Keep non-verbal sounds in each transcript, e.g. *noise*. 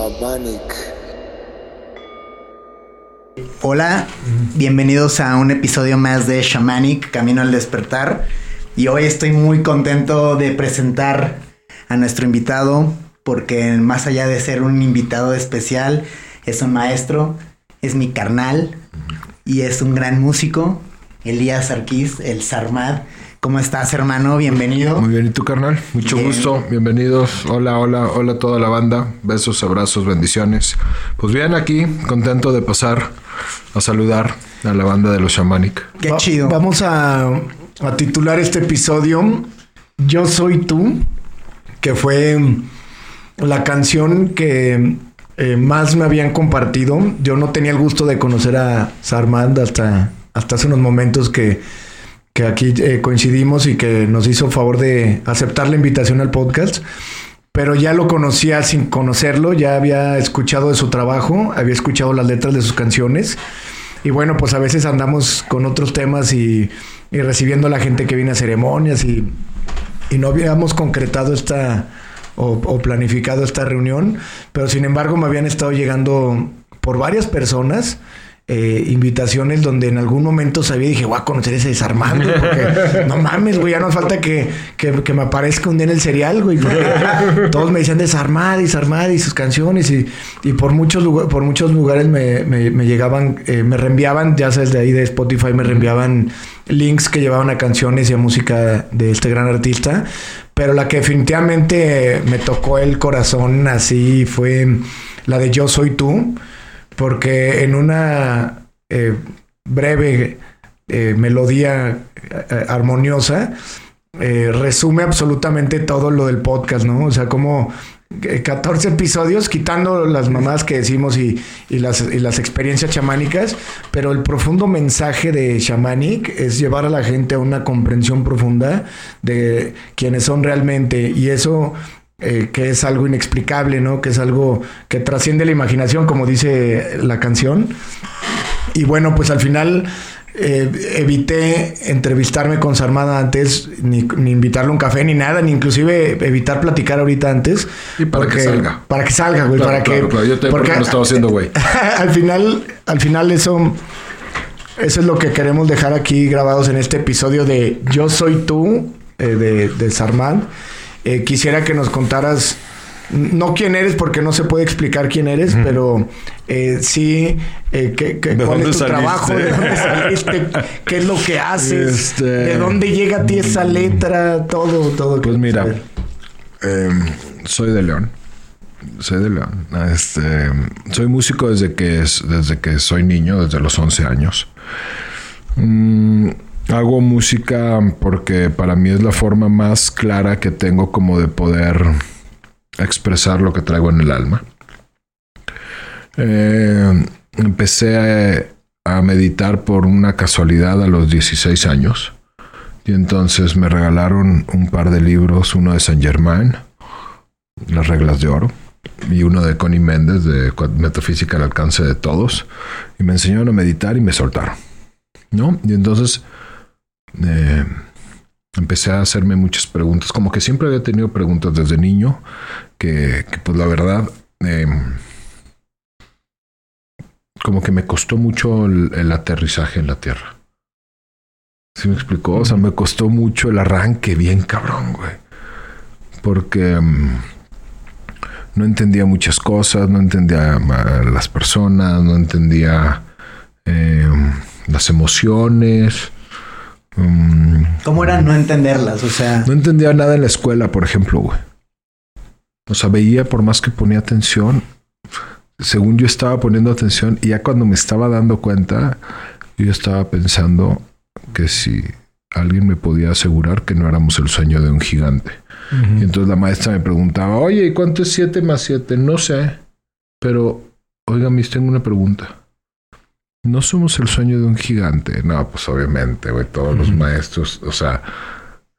Shamanic. Hola, bienvenidos a un episodio más de Shamanic, Camino al Despertar. Y hoy estoy muy contento de presentar a nuestro invitado, porque más allá de ser un invitado especial, es un maestro, es mi carnal y es un gran músico, Elías Arquiz, el Sarmad. ¿Cómo estás, hermano? Bienvenido. Muy bien, ¿y tú, carnal? Mucho Bien. gusto, bienvenidos. Hola, hola, hola a toda la banda. Besos, abrazos, bendiciones. Pues bien, aquí, contento de pasar a saludar a la banda de los Shamanic. Qué Va- chido. Vamos a, a titular este episodio Yo soy tú, que fue la canción que eh, más me habían compartido. Yo no tenía el gusto de conocer a Sarmand hasta, hasta hace unos momentos que, que aquí eh, coincidimos y que nos hizo favor de aceptar la invitación al podcast. Pero ya lo conocía sin conocerlo, ya había escuchado de su trabajo, había escuchado las letras de sus canciones. Y bueno, pues a veces andamos con otros temas y, y recibiendo a la gente que viene a ceremonias y, y no habíamos concretado esta o, o planificado esta reunión, pero sin embargo me habían estado llegando por varias personas eh, invitaciones donde en algún momento sabía y dije, voy a conocer ese desarmando, porque *laughs* no mames, güey, ya no falta que, que, que me aparezca un día en el serial, güey, porque *laughs* todos me decían desarmad, desarmad y sus canciones y, y por muchos lugar- por muchos lugares me, me- me llegaban, eh, me reenviaban, ya sabes, de ahí de Spotify me reenviaban links que llevaban a canciones y a música de este gran artista, pero la que definitivamente me tocó el corazón así fue la de Yo Soy Tú, porque en una eh, breve eh, melodía eh, armoniosa eh, resume absolutamente todo lo del podcast, ¿no? O sea, como eh, 14 episodios, quitando las mamás que decimos y, y las, y las experiencias chamánicas, pero el profundo mensaje de Shamanic es llevar a la gente a una comprensión profunda de quiénes son realmente y eso eh, que es algo inexplicable, ¿no? Que es algo que trasciende la imaginación, como dice la canción. Y bueno, pues al final eh, evité entrevistarme con Sarmada antes, ni, ni invitarle a un café, ni nada, ni inclusive evitar platicar ahorita antes. Y para que salga. Para que salga, güey. Claro, para claro, que, claro. Yo te porque lo estaba haciendo, güey. *laughs* al final, al final eso, eso es lo que queremos dejar aquí grabados en este episodio de Yo Soy Tú, eh, de, de Sarmad. Eh, quisiera que nos contaras, no quién eres, porque no se puede explicar quién eres, pero eh, sí, eh, ¿De cuál dónde es tu saliste? trabajo, de dónde saliste, qué es lo que haces, Este- de dónde llega a ti esa letra, todo, todo. Pues mira, eh, soy de León. Soy de León. Este, soy músico desde que, es- desde que soy niño, desde los 11 años. Mm, hago música porque para mí es la forma más clara que tengo como de poder expresar lo que traigo en el alma. Eh, empecé a, a meditar por una casualidad a los 16 años. Y entonces me regalaron un par de libros, uno de Saint Germain, Las reglas de oro, y uno de Connie Méndez de Metafísica al alcance de todos. Y me enseñaron a meditar y me soltaron. ¿No? Y entonces eh, empecé a hacerme muchas preguntas. Como que siempre había tenido preguntas desde niño, que, pues la verdad, eh, como que me costó mucho el, aterrizaje en la tierra. ¿Sí me explicó? O sea, me costó mucho el arranque, bien cabrón, güey. Porque mm, no entendía muchas cosas, no entendía las personas, no entendía eh, las emociones. Mm, ¿Cómo era no entenderlas? O sea, no entendía nada en la escuela, por ejemplo, güey. O sea, veía por más que ponía atención, según yo estaba poniendo atención, y ya cuando me estaba dando cuenta, yo estaba pensando que si alguien me podía asegurar que no éramos el sueño de un gigante. Y entonces la maestra me preguntaba, oye, ¿y cuánto es 7 más 7? No sé, pero, oiga, mis, tengo una pregunta. ¿No somos el sueño de un gigante? No, pues obviamente, güey, todos los maestros, o sea,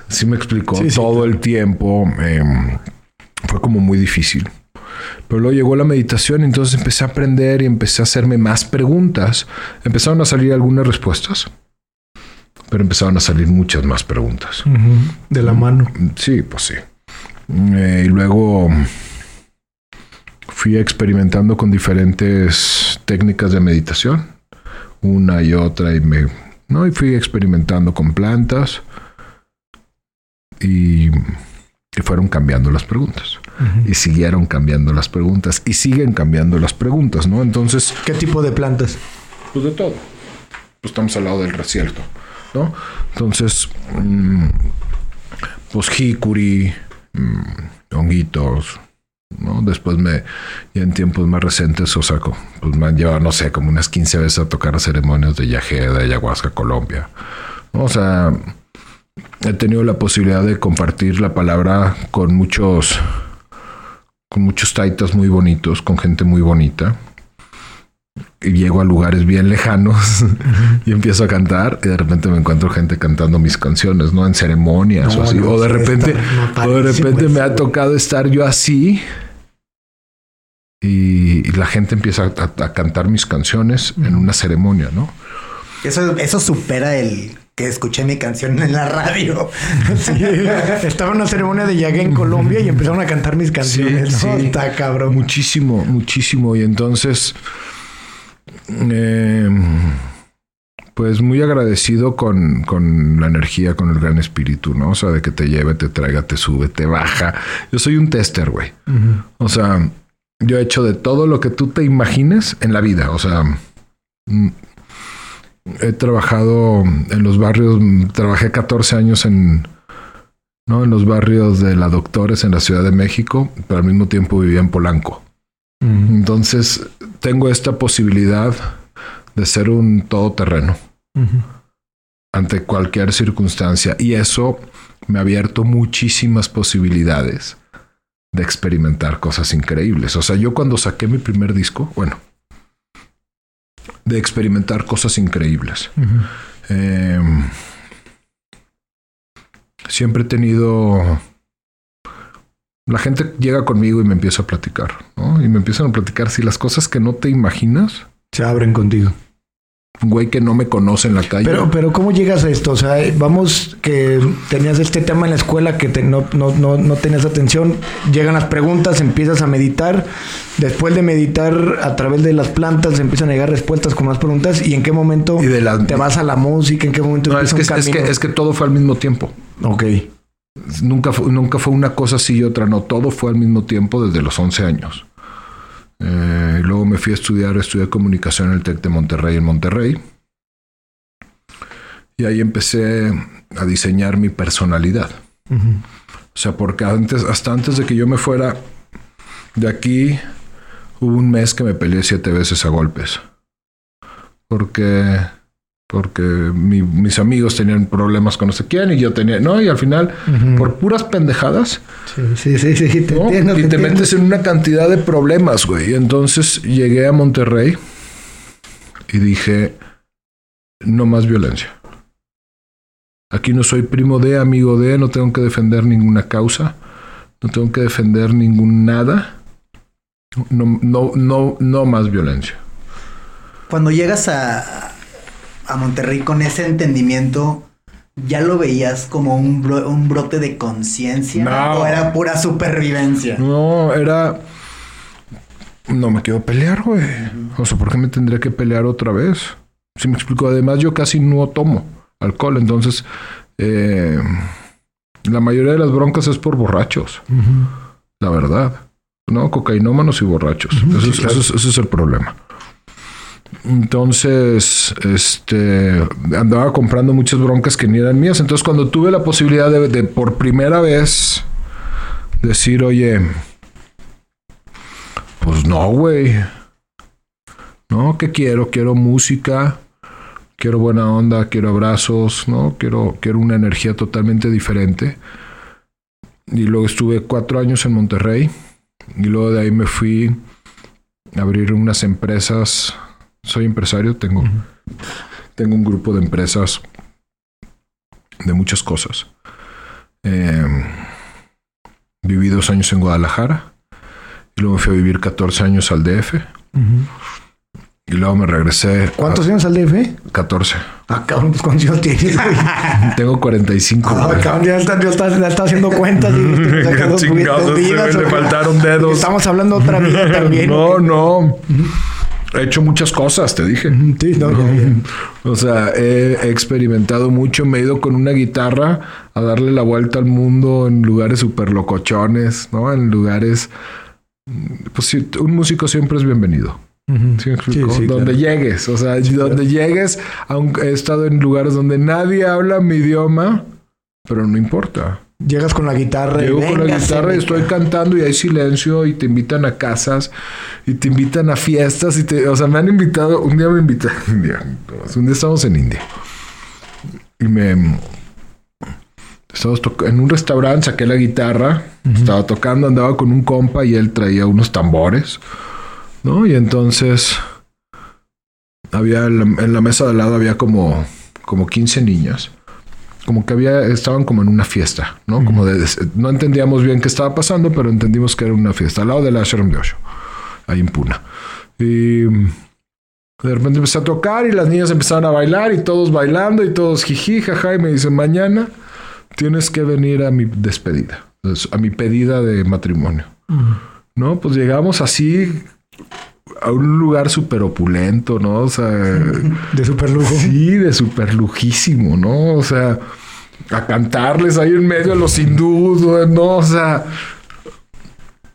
sí me explicó Sí, sí, todo el tiempo. em, fue como muy difícil. Pero luego llegó la meditación y entonces empecé a aprender y empecé a hacerme más preguntas. Empezaron a salir algunas respuestas, pero empezaron a salir muchas más preguntas. De la mano. Sí, pues sí. Eh, y luego fui experimentando con diferentes técnicas de meditación, una y otra, y me, ¿no? Y fui experimentando con plantas y, y fueron cambiando las preguntas. Y siguieron cambiando las preguntas. Y siguen cambiando las preguntas, ¿no? Entonces, ¿Qué tipo de plantas? pues de todo. Pues estamos al lado del desierto, ¿no? Entonces, mm, pues jicuri, mm, honguitos, ¿no? Después me, ya en tiempos más recientes, o sea, pues me han llevado, no sé, como unas 15 veces a tocar ceremonias de Yajé, de Ayahuasca, Colombia. O sea, he tenido la posibilidad de compartir la palabra con muchos, con muchos taitas muy bonitos, con gente muy bonita llego a lugares bien lejanos *laughs* y empiezo a cantar y de repente me encuentro gente cantando mis canciones, ¿no? En ceremonias No, o así. no, o de repente, o de repente me ha tocado estar yo así y, y la gente empieza a, a cantar mis canciones en una ceremonia, ¿no? Eso, eso supera el que escuché mi canción en la radio. *laughs* Sí. *laughs* Estaba en una ceremonia de Yagué en Colombia y empezaron a cantar mis canciones. Sí, ¿no? sí. Está cabrón. Muchísimo, muchísimo. Y entonces, eh, pues muy agradecido con, con la energía, con el gran espíritu, ¿no? O sea, de que te lleve, te traiga, te sube, te baja. Yo soy un tester, güey. O sea, yo he hecho de todo lo que tú te imagines en la vida. O sea, mm, he trabajado en los barrios, trabajé 14 años en, ¿no? en los barrios de la Doctores en la Ciudad de México, pero al mismo tiempo vivía en Polanco. Entonces, tengo esta posibilidad de ser un todoterreno. Ante cualquier circunstancia. Y eso me ha abierto muchísimas posibilidades de experimentar cosas increíbles. O sea, yo cuando saqué mi primer disco, bueno, de experimentar cosas increíbles. Eh, siempre he tenido... La gente llega conmigo y me empieza a platicar, ¿no? Y me empiezan a platicar si las cosas que no te imaginas, Se abren contigo. un güey que no me conoce en la calle. Pero, pero ¿cómo llegas a esto? O sea, vamos que tenías este tema en la escuela que te- no, no, no, no tenías atención, llegan las preguntas, empiezas a meditar, después de meditar a través de las plantas empiezan a llegar respuestas con más preguntas y en qué momento Y de la- te vas a la música, en qué momento No, es que, un es, que, es que todo fue al mismo tiempo. Ok. Nunca fue, nunca fue una cosa así y otra, no, todo fue al mismo tiempo desde los 11 años. Eh, y luego me fui a estudiar, estudié comunicación en el TEC de Monterrey, en Monterrey. Y ahí empecé a diseñar mi personalidad. Ujú. O sea, porque antes, hasta antes de que yo me fuera de aquí, hubo un mes que me peleé siete veces a golpes. Porque, porque mi- mis amigos tenían problemas con no sé quién y yo tenía, ¿no? Y al final, por puras pendejadas, Sí, sí, sí, sí, te ¿no? entiendo. y te entiendo. metes en una cantidad de problemas, güey. Entonces llegué a Monterrey y dije, no más violencia. Aquí no soy primo de, amigo de, no tengo que defender ninguna causa, no tengo que defender ningún nada. No, no, no, no más violencia. Cuando llegas a, a Monterrey con ese entendimiento, ¿ya lo veías como un, bro- un brote de conciencia? No. ¿O era pura supervivencia? No, era. No me quiero pelear, güey. O sea, ¿por qué me tendría que pelear otra vez? Si me explico, además yo casi no tomo alcohol, entonces eh, la mayoría de las broncas es por borrachos, la verdad. No, cocainómanos y borrachos. Ujú, Eso, sí, es, claro. eso es el problema. Entonces, este, andaba comprando muchas broncas que ni eran mías. Entonces, cuando tuve la posibilidad de, de por primera vez decir, oye, pues no, güey. No, ¿qué quiero? Quiero música, quiero buena onda, quiero abrazos, ¿no? Quiero, quiero una energía totalmente diferente. Y luego estuve cuatro años en Monterrey. Y luego de ahí me fui a abrir unas empresas. Soy empresario, tengo, tengo un grupo de empresas de muchas cosas. Eh, viví dos años en Guadalajara. Y luego me fui a vivir 14 años al DF. Y luego me regresé. ¿Cuántos años al DF? 14. Ah, cabrón, pues ¿cuántos años tienes, güey? *laughs* Tengo 45. Ah, güey. cabrón, ya está, ya está, ya está haciendo cuentas. y *laughs* te saca dos- Chingados, dos vidas, se me ¿o qué? faltaron dedos. Estamos hablando otra vida *laughs* también. No, no. He hecho muchas cosas, te dije. Sí, no, ya, ya. *laughs* O sea, he experimentado mucho. Me he ido con una guitarra a darle la vuelta al mundo en lugares súper locochones, ¿no? En lugares... Pues sí, un músico siempre es bienvenido. ¿Sí? Sí, sí, donde claro. llegues, o sea, donde llegues, aunque he estado en lugares donde nadie habla mi idioma, pero no importa. Llegas con la guitarra. y Llego con la guitarra y estoy cantando y hay silencio y te invitan a casas y te invitan a fiestas y te, o sea, me han invitado, un día me invitaron, *laughs* un día, un día estábamos en India y me estábamos en un restaurante, saqué la guitarra, estaba tocando, andaba con un compa y él traía unos tambores, ¿no? Y entonces había en la, en la mesa de al lado había como como 15 niños como que había, estaban como en una fiesta, ¿no? Como de, no entendíamos bien qué estaba pasando, pero entendimos que era una fiesta, al lado del Ashram de Osho, ahí en Puna. Y mm, de repente empecé a tocar y las niñas empezaron a bailar y todos bailando y todos jiji, jaja, y me dicen, mañana tienes que venir a mi despedida, a mi pedida de matrimonio. No, pues llegamos así a un lugar súper opulento, ¿no? O sea, *laughs* De super lujo. Sí, de súper lujísimo, ¿no? O sea, a cantarles ahí en medio a los hindús, ¿no? O sea,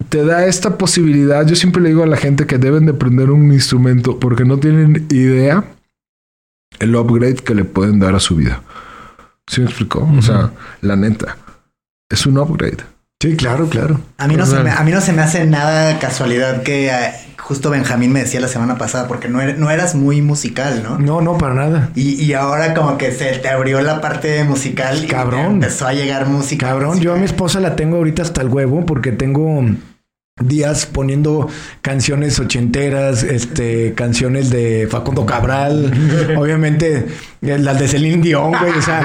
te da esta posibilidad. Yo siempre le digo a la gente que deben de aprender un instrumento porque no tienen idea el upgrade que le pueden dar a su vida. ¿Sí me explicó? O sea, la neta, es un upgrade. Sí, claro, claro. A mí, no se me, a mí no se me hace nada casualidad que eh, justo Benjamín me decía la semana pasada, porque no, er- no eras muy musical, ¿no? No, no, para nada. Y, y ahora como que se te abrió la parte musical y Cabrón. empezó a llegar música. Cabrón, yo a mi esposa la tengo ahorita hasta el huevo porque tengo días poniendo canciones ochenteras, este, canciones de Facundo Cabral, *laughs* obviamente eh, las de Celine Dion, güey, o sea,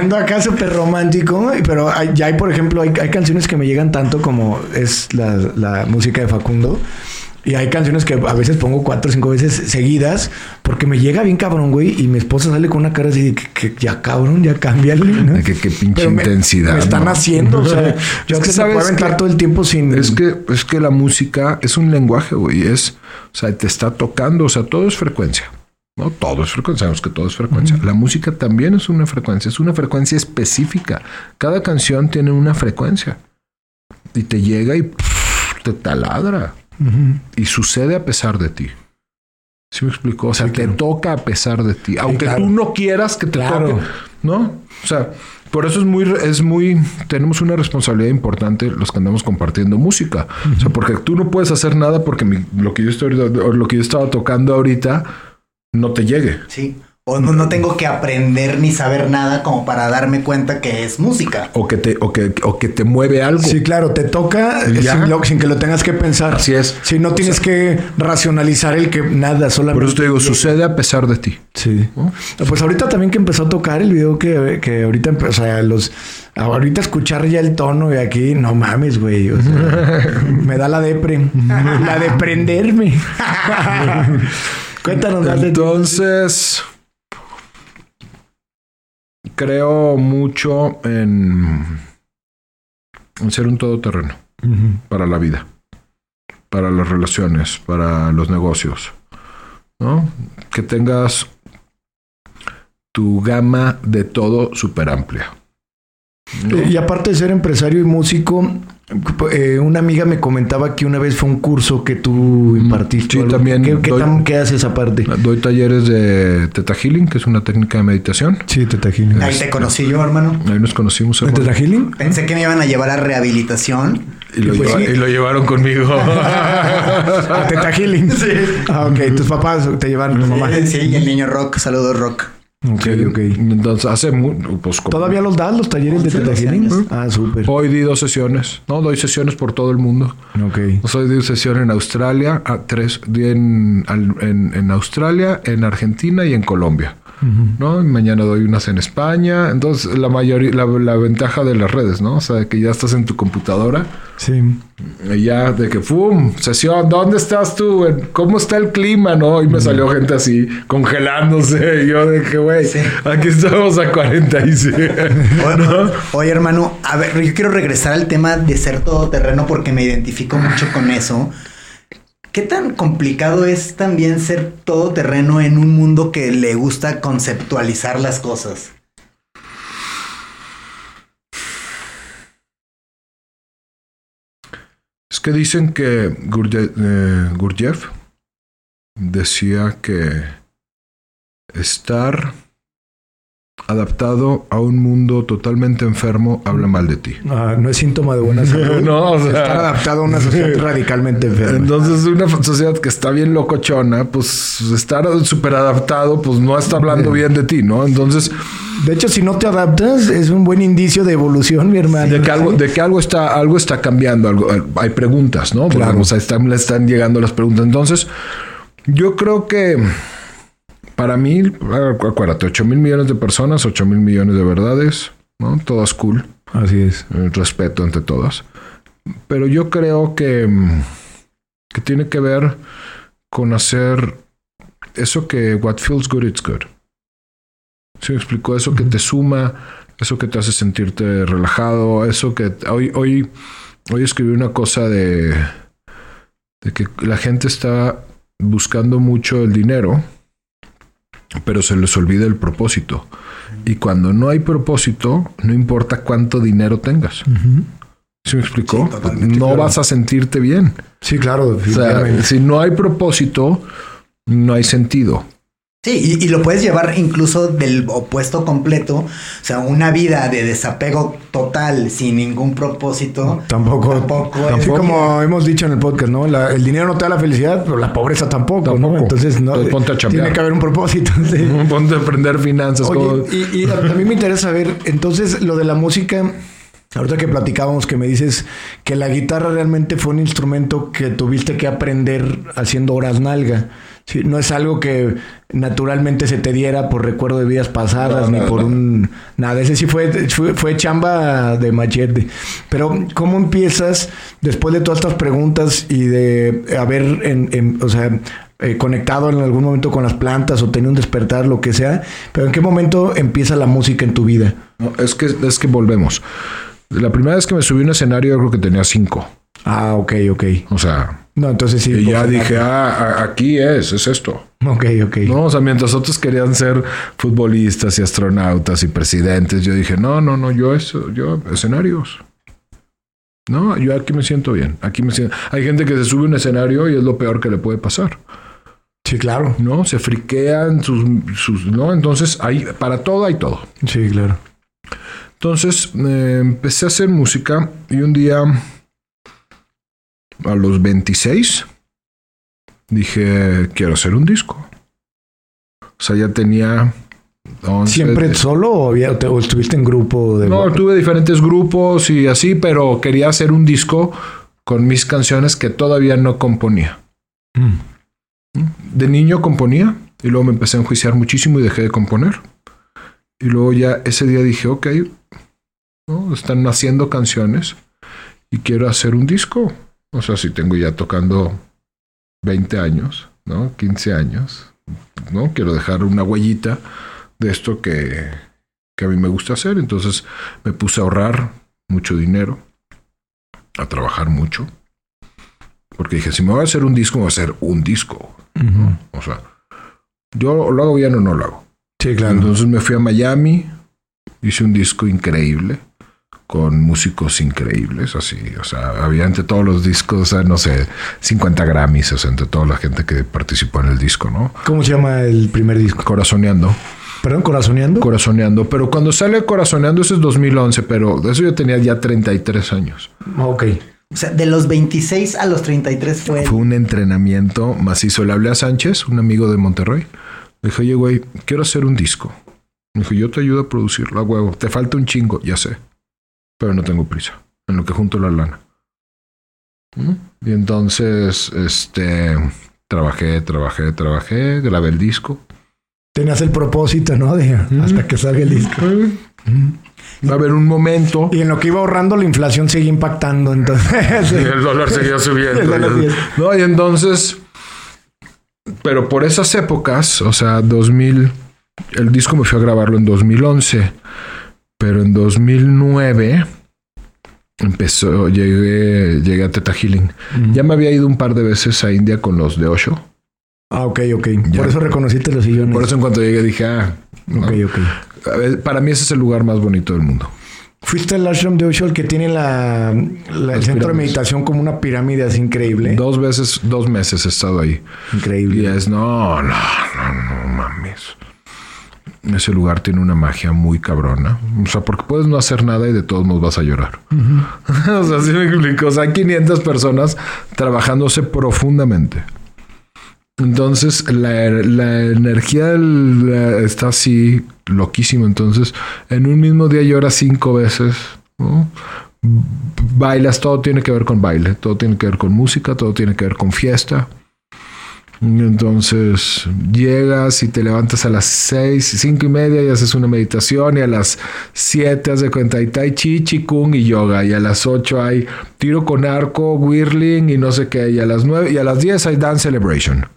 ando acá súper romántico, pero hay- ya hay, por ejemplo, hay, hay canciones que me llegan tanto como es la, la música de Facundo. Y hay canciones que a veces pongo cuatro o cinco veces seguidas porque me llega bien cabrón, güey. Y mi esposa sale con una cara así de que, que ya cabrón, ya cámbiale. ¿no? De que- qué pinche Pero intensidad, Me están ¿no? haciendo, o sea, *laughs* yo Es que que se sabes puedo aventar que- todo el tiempo sin. Es que, es que la música es un lenguaje, güey. Es, o sea, te está tocando, o sea, todo es frecuencia. No, todo es frecuencia, sabemos que todo es frecuencia. La música también es una frecuencia, es una frecuencia específica. Cada canción tiene una frecuencia. Y te llega y pff, te taladra. Y sucede a pesar de ti. ¿Sí me explicó? O sea, Sí, te claro. toca a pesar de ti. Aunque claro. tú no quieras que te Claro. toque. ¿No? O sea, por eso es muy, es muy, tenemos una responsabilidad importante los que andamos compartiendo música. O sea, porque tú no puedes hacer nada porque mi- lo que yo estoy, ahorita- o lo que yo estaba tocando ahorita no te llegue. Sí. O no, no tengo que aprender ni saber nada como para darme cuenta que es música. O que te, o que, o que te mueve algo. Sí, claro, te toca sin, lo- sin que lo tengas que pensar. Así es. Si no tienes que racionalizar el que nada, solamente. Por eso te digo, sucede a pesar de ti. Sí. ¿no? Pues ahorita también que empezó a tocar el video que, que ahorita, o sea, los ahorita escuchar ya el tono de aquí, no mames, güey. o sea, *laughs* me da la depre. la de prenderme. *laughs* *laughs* Cuéntanos más de ti. Creo mucho en, en ser un todoterreno para la vida, para las relaciones, para los negocios. ¿no? Que tengas tu gama de todo súper amplia. ¿No? Y aparte de ser empresario y músico, eh, una amiga me comentaba que una vez fue un curso que tú impartiste. sí, también ¿Qué, qué doy- tan- qué haces aparte? Doy talleres de Teta Healing, que es una técnica de meditación. Sí, Teta Healing. Ahí te conocí yo, hermano. Ahí nos conocimos. ¿En. Teta Healing? Pensé que me iban a llevar a rehabilitación. Y lo, Y pues lleva- sí. y lo llevaron conmigo. *laughs* *laughs* A Teta Healing. Ah, ok. Tus papás te llevaron, tu mamá. Sí, y el niño rock. Saludos, rock. Ok, ok. Entonces, hace pues, como- ¿Todavía los das, los talleres de Teta Healing? Ah, súper. Hoy di dos sesiones. No, doy sesiones por todo el mundo. Ok. Hoy di sesión en Australia, a tres, di en, en, en Australia, en Argentina y en Colombia. ¿No? Y mañana doy unas en España. Entonces, la mayoría, la, la ventaja de las redes, ¿no? O sea, que ya estás en tu computadora. Sí. Y ya de que, ¡pum! Sesión, ¿dónde estás tú? ¿Cómo está el clima? ¿No? Y me salió gente así, congelándose. *laughs* Y yo de que, güey, aquí estamos a 46. *laughs* Oye, oye, hermano, a ver, yo quiero regresar al tema de ser todoterreno porque me identifico mucho con eso. ¿Qué tan complicado es también ser todoterreno en un mundo que le gusta conceptualizar las cosas? Es que dicen que eh, Gurdjieff decía que estar adaptado a un mundo totalmente enfermo habla mal de ti. Ah, no es síntoma de buena *laughs* salud. No, o sea- Estar adaptado a una sociedad *laughs* radicalmente enferma. Entonces, una sociedad que está bien locochona, pues estar súper adaptado, pues no está hablando bien de ti, ¿no? Entonces, De hecho, si no te adaptas, es un buen indicio de evolución, mi hermano. de que algo, de que algo está, algo está cambiando, algo, hay preguntas, ¿no? Porque, Claro. o sea, están, le están llegando las preguntas. Entonces, yo creo que para mí, acuérdate, 8 mil millones de personas, 8 mil millones de verdades, ¿no? Todas cool. Así es. el respeto entre todas. Pero yo creo que, mm, que tiene que ver con hacer eso que what feels good, it's good. ¿Sí me explicó? Eso que te suma, eso que te hace sentirte relajado, eso que hoy, hoy, hoy escribí una cosa de, de que la gente está buscando mucho el dinero, pero se les olvida el propósito. Y cuando no hay propósito, no importa cuánto dinero tengas. ¿Sí me explicó? Sí, no claro. vas a sentirte bien. Sí, claro. O sea, definitivamente. si no hay propósito, no hay sentido. Sí, y, y lo puedes llevar incluso del opuesto completo, o sea, una vida de desapego total sin ningún propósito. Tampoco, Tampoco es- Así como hemos dicho en el podcast, ¿no? La- el dinero no te da la felicidad, pero la pobreza tampoco, ¿no? Tampoco. Entonces, no, Entonces, ponte a chambear. tiene que haber un propósito. *laughs* sí. *laughs* Ponte a aprender finanzas. Oye, y, y también me interesa saber, entonces, lo de la música, ahorita que platicábamos, que me dices que la guitarra realmente fue un instrumento que tuviste que aprender haciendo horas nalga. Sí, no es algo que naturalmente se te diera por recuerdo de vidas pasadas, No, ni no, por no. un... Nada, ese sí fue, fue, fue chamba de machete. Pero, ¿cómo empiezas después de todas estas preguntas y de haber, en, en- o sea, eh, conectado en algún momento con las plantas o tenido un despertar, lo que sea? Pero, ¿en qué momento empieza la música en tu vida? No, es, que, es que volvemos. La primera vez que me subí a un escenario, yo creo que tenía cinco. Ah, ok, ok. O sea, No, entonces sí. y ya dije, ah, aquí es, es esto. Ok, ok. No, o sea, mientras otros querían ser futbolistas y astronautas y presidentes, yo dije, no, no, no, yo eso, yo escenarios. No, yo aquí me siento bien. Aquí me siento. Hay gente que se sube a un escenario y es lo peor que le puede pasar. Sí, claro. No, se friquean sus, sus no. Entonces, hay para todo hay todo. Sí, claro. Entonces eh, empecé a hacer música y un día, a los 26, dije, quiero hacer un disco. O sea, ya tenía... 11, ¿Siempre solo o, había- te- o estuviste en grupo de... No, tuve diferentes grupos y así, pero quería hacer un disco con mis canciones que todavía no componía. Mm. De niño componía y luego me empecé a enjuiciar muchísimo y dejé de componer. Y luego ya ese día dije, ok, ¿no? están haciendo canciones y quiero hacer un disco. O sea, si tengo ya tocando 20 años, ¿no? 15 años, ¿no? Quiero dejar una huellita de esto que, que a mí me gusta hacer. Entonces me puse a ahorrar mucho dinero, a trabajar mucho. Porque dije, si me voy a hacer un disco, me voy a hacer un disco. O sea, yo lo hago bien o no lo hago. Sí, claro. Entonces me fui a Miami, hice un disco increíble, con músicos increíbles, así, o sea, había entre todos los discos, o sea, no sé, 50 Grammys, o sea, entre toda la gente que participó en el disco, ¿no? ¿Cómo se llama el primer disco? Corazoneando, Perdón, Corazoneando. corazoneando, pero cuando sale Corazoneando, eso es 2011, pero de eso yo tenía ya 33 años. ok. O sea, de los 26 a los 33 fue... Fue un entrenamiento macizo. Le hablé a Sánchez, un amigo de Monterrey. Le dije, oye, güey, quiero hacer un disco. Me dijo, yo te ayudo a producirlo, a huevo. Te falta un chingo, ya sé. Pero no tengo prisa. En lo que junto la lana. ¿Mm? Y entonces, este, trabajé, trabajé, trabajé, grabé el disco. Tenías el propósito, ¿no? De hasta que salga el disco. Va a haber un momento. Y en lo que iba ahorrando, la inflación seguía impactando. Entonces, *laughs* Y el dólar seguía subiendo. El dólar seguía- No, y entonces. Pero por esas épocas, o sea, 2000. El disco me fui a grabarlo en 2011. Pero en 2009 empezó, llegué, llegué a Teta Healing. Ya me había ido un par de veces a India con los de Osho. Ah, ok, ok. Ya. Por eso reconociste los sillones. Por eso en cuanto llegué dije, ah, Ok, ok. a ver, para mí ese es el lugar más bonito del mundo. Fuiste al ashram de Osho, el que tiene la, la- el centro de meditación como una pirámide así increíble. Dos veces, dos meses he estado ahí. Y Increíble. es, no, no, no, no mames. Ese lugar tiene una magia muy cabrona. O sea, porque puedes no hacer nada y de todos modos vas a llorar. *laughs* o sea, sí me explico. O sea, hay 500 personas trabajándose profundamente. Entonces, la, la energía la- está así loquísima. Entonces, en un mismo día lloras cinco veces. Bailas, todo tiene que ver con baile, todo tiene que ver con música, todo tiene que ver con fiesta. Entonces llegas y te levantas a las seis, cinco y media y haces una meditación y a las siete haces de cuenta hay tai chi, chikung y yoga y a las ocho hay tiro con arco, whirling y no sé qué y a las nueve y a las diez hay dance celebration.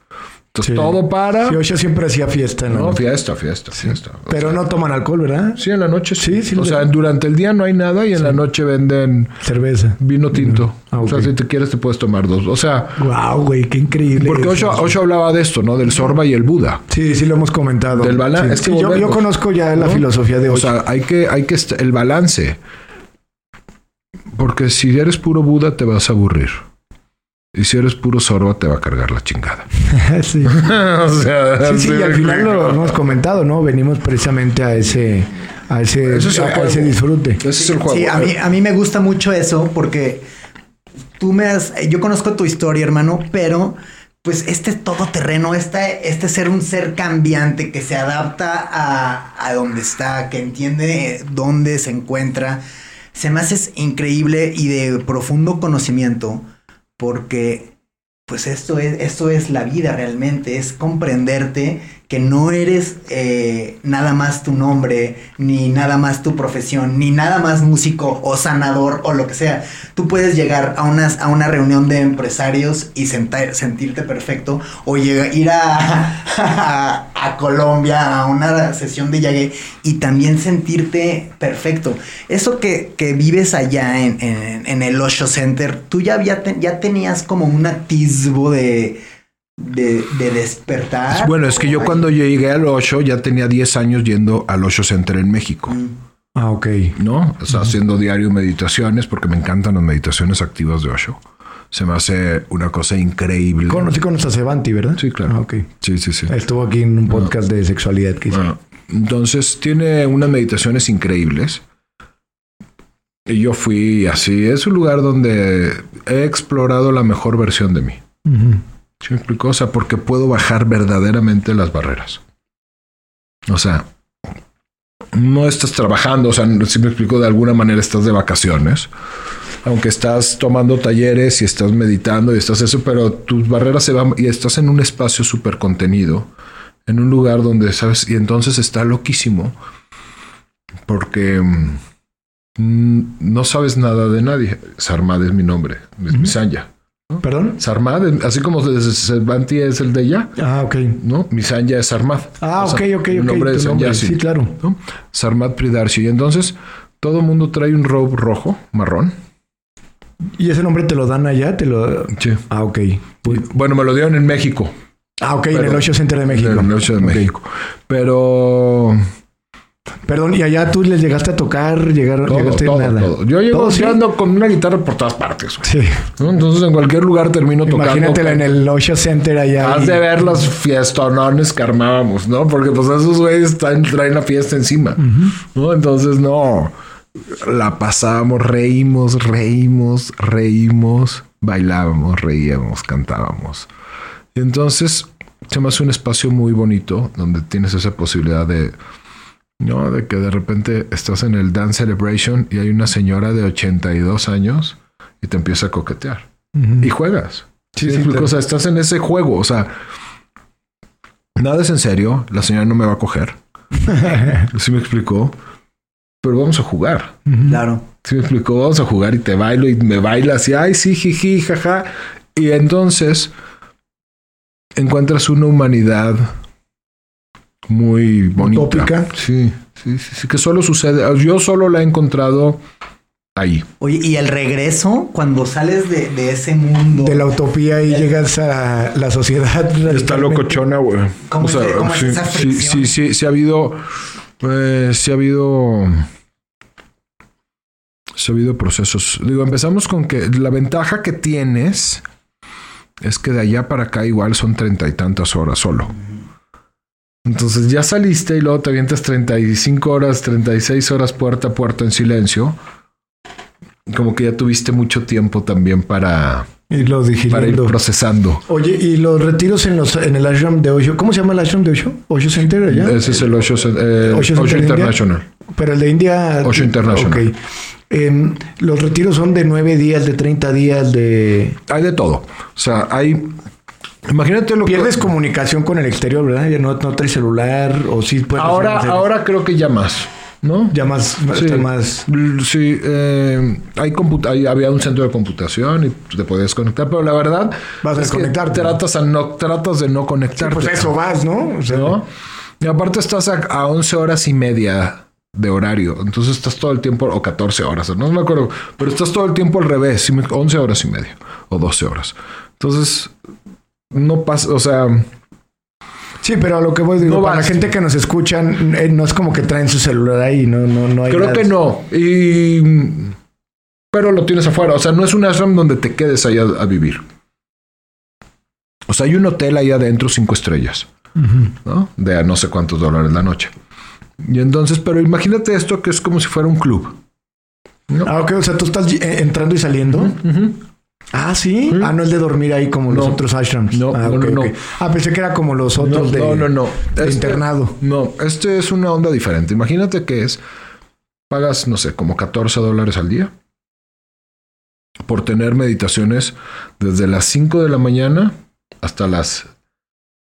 Entonces Sí. todo para. Sí, Osho siempre hacía fiesta, ¿no? No, fiesta, fiesta, fiesta. O Pero sea, no toman alcohol, ¿verdad? Sí, en la noche sí. Sí, sí, o sea, durante el día no hay nada y en la noche venden Cerveza. vino tinto. Ah, O sea, si te quieres te puedes tomar dos. O sea, Wow, güey, qué increíble. porque eso. Osho, Osho hablaba de esto, ¿no? Del Sorba y el Buda. Sí, sí lo hemos comentado. Del balance. Es que yo, yo conozco ya la filosofía de O Osho. sea, hay que, hay que el balance. Porque si eres puro Buda te vas a aburrir. Y si eres puro Sorba te va a cargar la chingada. *laughs* sí. *laughs* o sea, Sí, sí, y al final lo hemos comentado, ¿no? Venimos precisamente a ese, a ese, es a- ese disfrute. Ese es el juego. Sí, a mí, a mí me gusta mucho eso porque tú me has... Yo conozco tu historia, hermano, pero pues este todoterreno, este, este ser un ser cambiante que se adapta a, a donde está, que entiende dónde se encuentra, se me hace increíble y de profundo conocimiento porque pues esto es, esto es la vida realmente, es comprenderte que no eres eh, nada más tu nombre, ni nada más tu profesión, ni nada más músico o sanador o lo que sea. Tú puedes llegar a, a una reunión de empresarios y sentar- sentirte perfecto, o llega- ir a, *laughs* a, Colombia a una sesión de Yague y también sentirte perfecto. Eso que, que vives allá en, en- el Osho Center, tú ya, ya tenías como un atisbo de, de, de despertar. Bueno, es que yo Ay, cuando llegué al Osho ya tenía 10 años yendo al Osho Center en México. Ah, ok. ¿no? O sea, haciendo diario meditaciones porque me encantan las meditaciones activas de Osho. Se me hace una cosa increíble. Conocí con a Sevanti, ¿verdad? Sí, claro. Ah, ok. Sí, sí, sí. Estuvo aquí en un podcast de sexualidad que hice. Bueno, entonces tiene unas meditaciones increíbles. Y yo fui así. Es un lugar donde he explorado la mejor versión de mí. Ujú. ¿Sí me explico? O sea, porque puedo bajar verdaderamente las barreras. O sea, no estás trabajando, o sea, si me explico, de alguna manera estás de vacaciones, aunque estás tomando talleres y estás meditando y estás eso, pero tus barreras se van y estás en un espacio súper contenido, en un lugar donde, ¿sabes? Y entonces está loquísimo, porque mm, no sabes nada de nadie. Sarmad es mi nombre, es mi Sanya. ¿Perdón? Sarmad, así como Cervanti es el de ella, Ah, ok. ¿no? Mi Sanya es Sarmad. Ah, O ok, sea, ok, el ok. nombre de tu nombre. Sanyasi, Sí, claro. ¿no? Sarmad Pridarshi. Y entonces todo el mundo trae un robe rojo, marrón. ¿Y ese nombre te lo dan allá? Te lo... Sí. Ah, ok. Bueno, me lo dieron en México. Ah, ok, en el Osho Center de México. En el Ocho de Ok. México. Pero Perdón, ¿y allá tú les llegaste a tocar? Llegar, todo, llegaste todo, nada. todo. Yo llego ando con una guitarra por todas partes. Sí. ¿no? Entonces en cualquier lugar termino tocando. Imagínatela en el Osho Center allá. Has y- de ver los fiestonones que armábamos, ¿no? Porque pues esos güeyes están- traen la fiesta encima, ¿no? Entonces, no. La pasábamos, reímos, reímos, reímos, bailábamos, reíamos, cantábamos. Y entonces se me hace un espacio muy bonito donde tienes esa posibilidad de, ¿no? De que de repente estás en el Dance Celebration y hay una señora de 82 años y te empieza a coquetear y juegas. Sí, Sí, sí, explico? claro. O sea, estás en ese juego. O sea, nada es en serio, la señora no me va a coger. *laughs* Así me explicó. Pero vamos a jugar. Claro. Sí me explicó, vamos a jugar y te bailo y me baila así, ay, sí, jiji, jaja. Y entonces encuentras una humanidad muy bonita. Utópica. Sí, sí, sí, sí, que solo sucede. Yo solo la he encontrado ahí. Oye, y el regreso, cuando sales de, de ese mundo. De la utopía y llegas a la sociedad. Está locochona, güey. ¿Cómo es- cómo es sí, esa sí, fricción? sí, sí, sí ha habido. eh, sí ha habido. Sí ha habido procesos. Digo, empezamos con que la ventaja que tienes es que de allá para acá igual son treinta y tantas horas solo. Entonces ya saliste y luego te avientas 35 horas, 36 horas puerta a puerta en silencio. Como que ya tuviste mucho tiempo también para, Y lo para ir procesando. Oye, y los retiros en los en el ashram de Osho, ¿cómo se llama el ashram de Osho? Osho Center allá. Ese es el Osho, eh, Osho Osho Center India. International. Pero el de India. Osho International. Ok. Em, los retiros son de nueve días, de 30 días, de. Hay de todo. O sea, hay. Imagínate lo Pierdes que. comunicación con el exterior, ¿verdad? Ya no, no traes celular o sí puedes. Ahora, ahora creo que ya más. ¿No? Ya más. Sí, más. Sí, eh, hay hay- había un centro de computación y te podías conectar, pero la verdad Vas a desconectarte. tratas, a no, tratas de no conectarte. Pues eso vas, ¿no? O sea, ¿no? Y aparte estás a, a 11 horas y media de horario. Entonces estás todo el tiempo, o 14 horas, no me acuerdo, pero estás todo el tiempo al revés, sí me- 11 horas y media o 12 horas. Entonces, no pasa, o sea, Sí, pero a lo que voy, digo, No para la gente que nos escuchan, eh, no es como que traen su celular ahí, no, no, no hay creo nada. que no. Y. Pero lo tienes afuera. O sea, no es un ashram donde te quedes allá a vivir. O sea, hay un hotel ahí adentro, cinco estrellas. ¿no? De a no sé cuántos dólares la noche. Y entonces, pero imagínate esto que es como si fuera un club. ¿no? Ah, ok, o sea, tú estás eh, entrando y saliendo. Ah, sí. Ah, no el de dormir ahí como los otros ashrams. No, ah, no, no. Ah, pensé que era como los otros de, no, no, no. Este- internado. No, este es una onda diferente. Imagínate que es, pagas, no sé, como 14 dólares al día por tener meditaciones desde las 5 de la mañana hasta las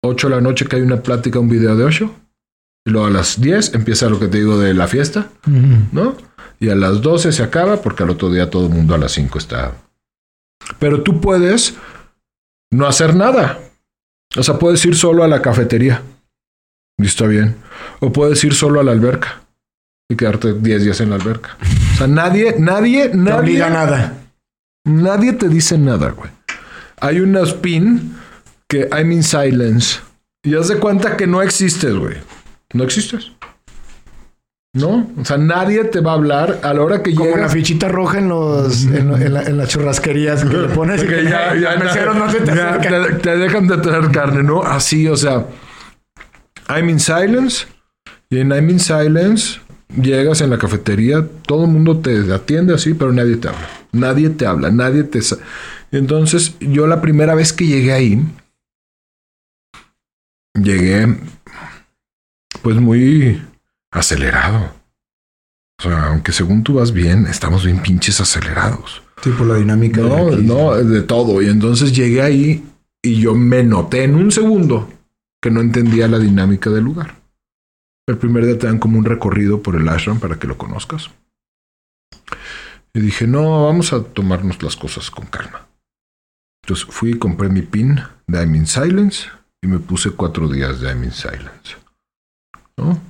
8 de la noche que hay una plática, un video de Osho. Y luego a las 10 empieza lo que te digo de la fiesta. ¿no? Y a las 12 se acaba porque al otro día todo el mundo a las 5 está. Pero tú puedes no hacer nada. O sea, puedes ir solo a la cafetería. Y está bien. O puedes ir solo a la alberca. Y quedarte 10 días en la alberca. O sea, nadie, nadie, nadie. obliga a nada. Nadie te dice nada, güey. Hay una spin que I'm in silence. Y haz de cuenta que no existes, güey. No existes. ¿No? O sea, nadie te va a hablar a la hora que Como la fichita roja en los en, en la- en las churrasquerías que le pones y Que ya, *laughs* ya los meseros no se te ya acercan. te, te dejan de traer carne, ¿no? Así, o sea, I'm in silence. Y en I'm in silence llegas en la cafetería, todo el mundo te atiende así, pero nadie te habla. Nadie te habla, nadie te... Entonces, yo la primera vez que llegué ahí, llegué pues muy acelerado. O sea, aunque según tú vas bien, estamos bien pinches acelerados. Tipo la dinámica. de No, no, de todo. Y entonces llegué ahí y yo me noté en un segundo que no entendía la dinámica del lugar. El primer día te dan como un recorrido por el ashram para que lo conozcas. Y dije, no, vamos a tomarnos las cosas con calma. Entonces fui y compré mi pin de I'm in Silence y me puse cuatro días de I'm in Silence. ¿No?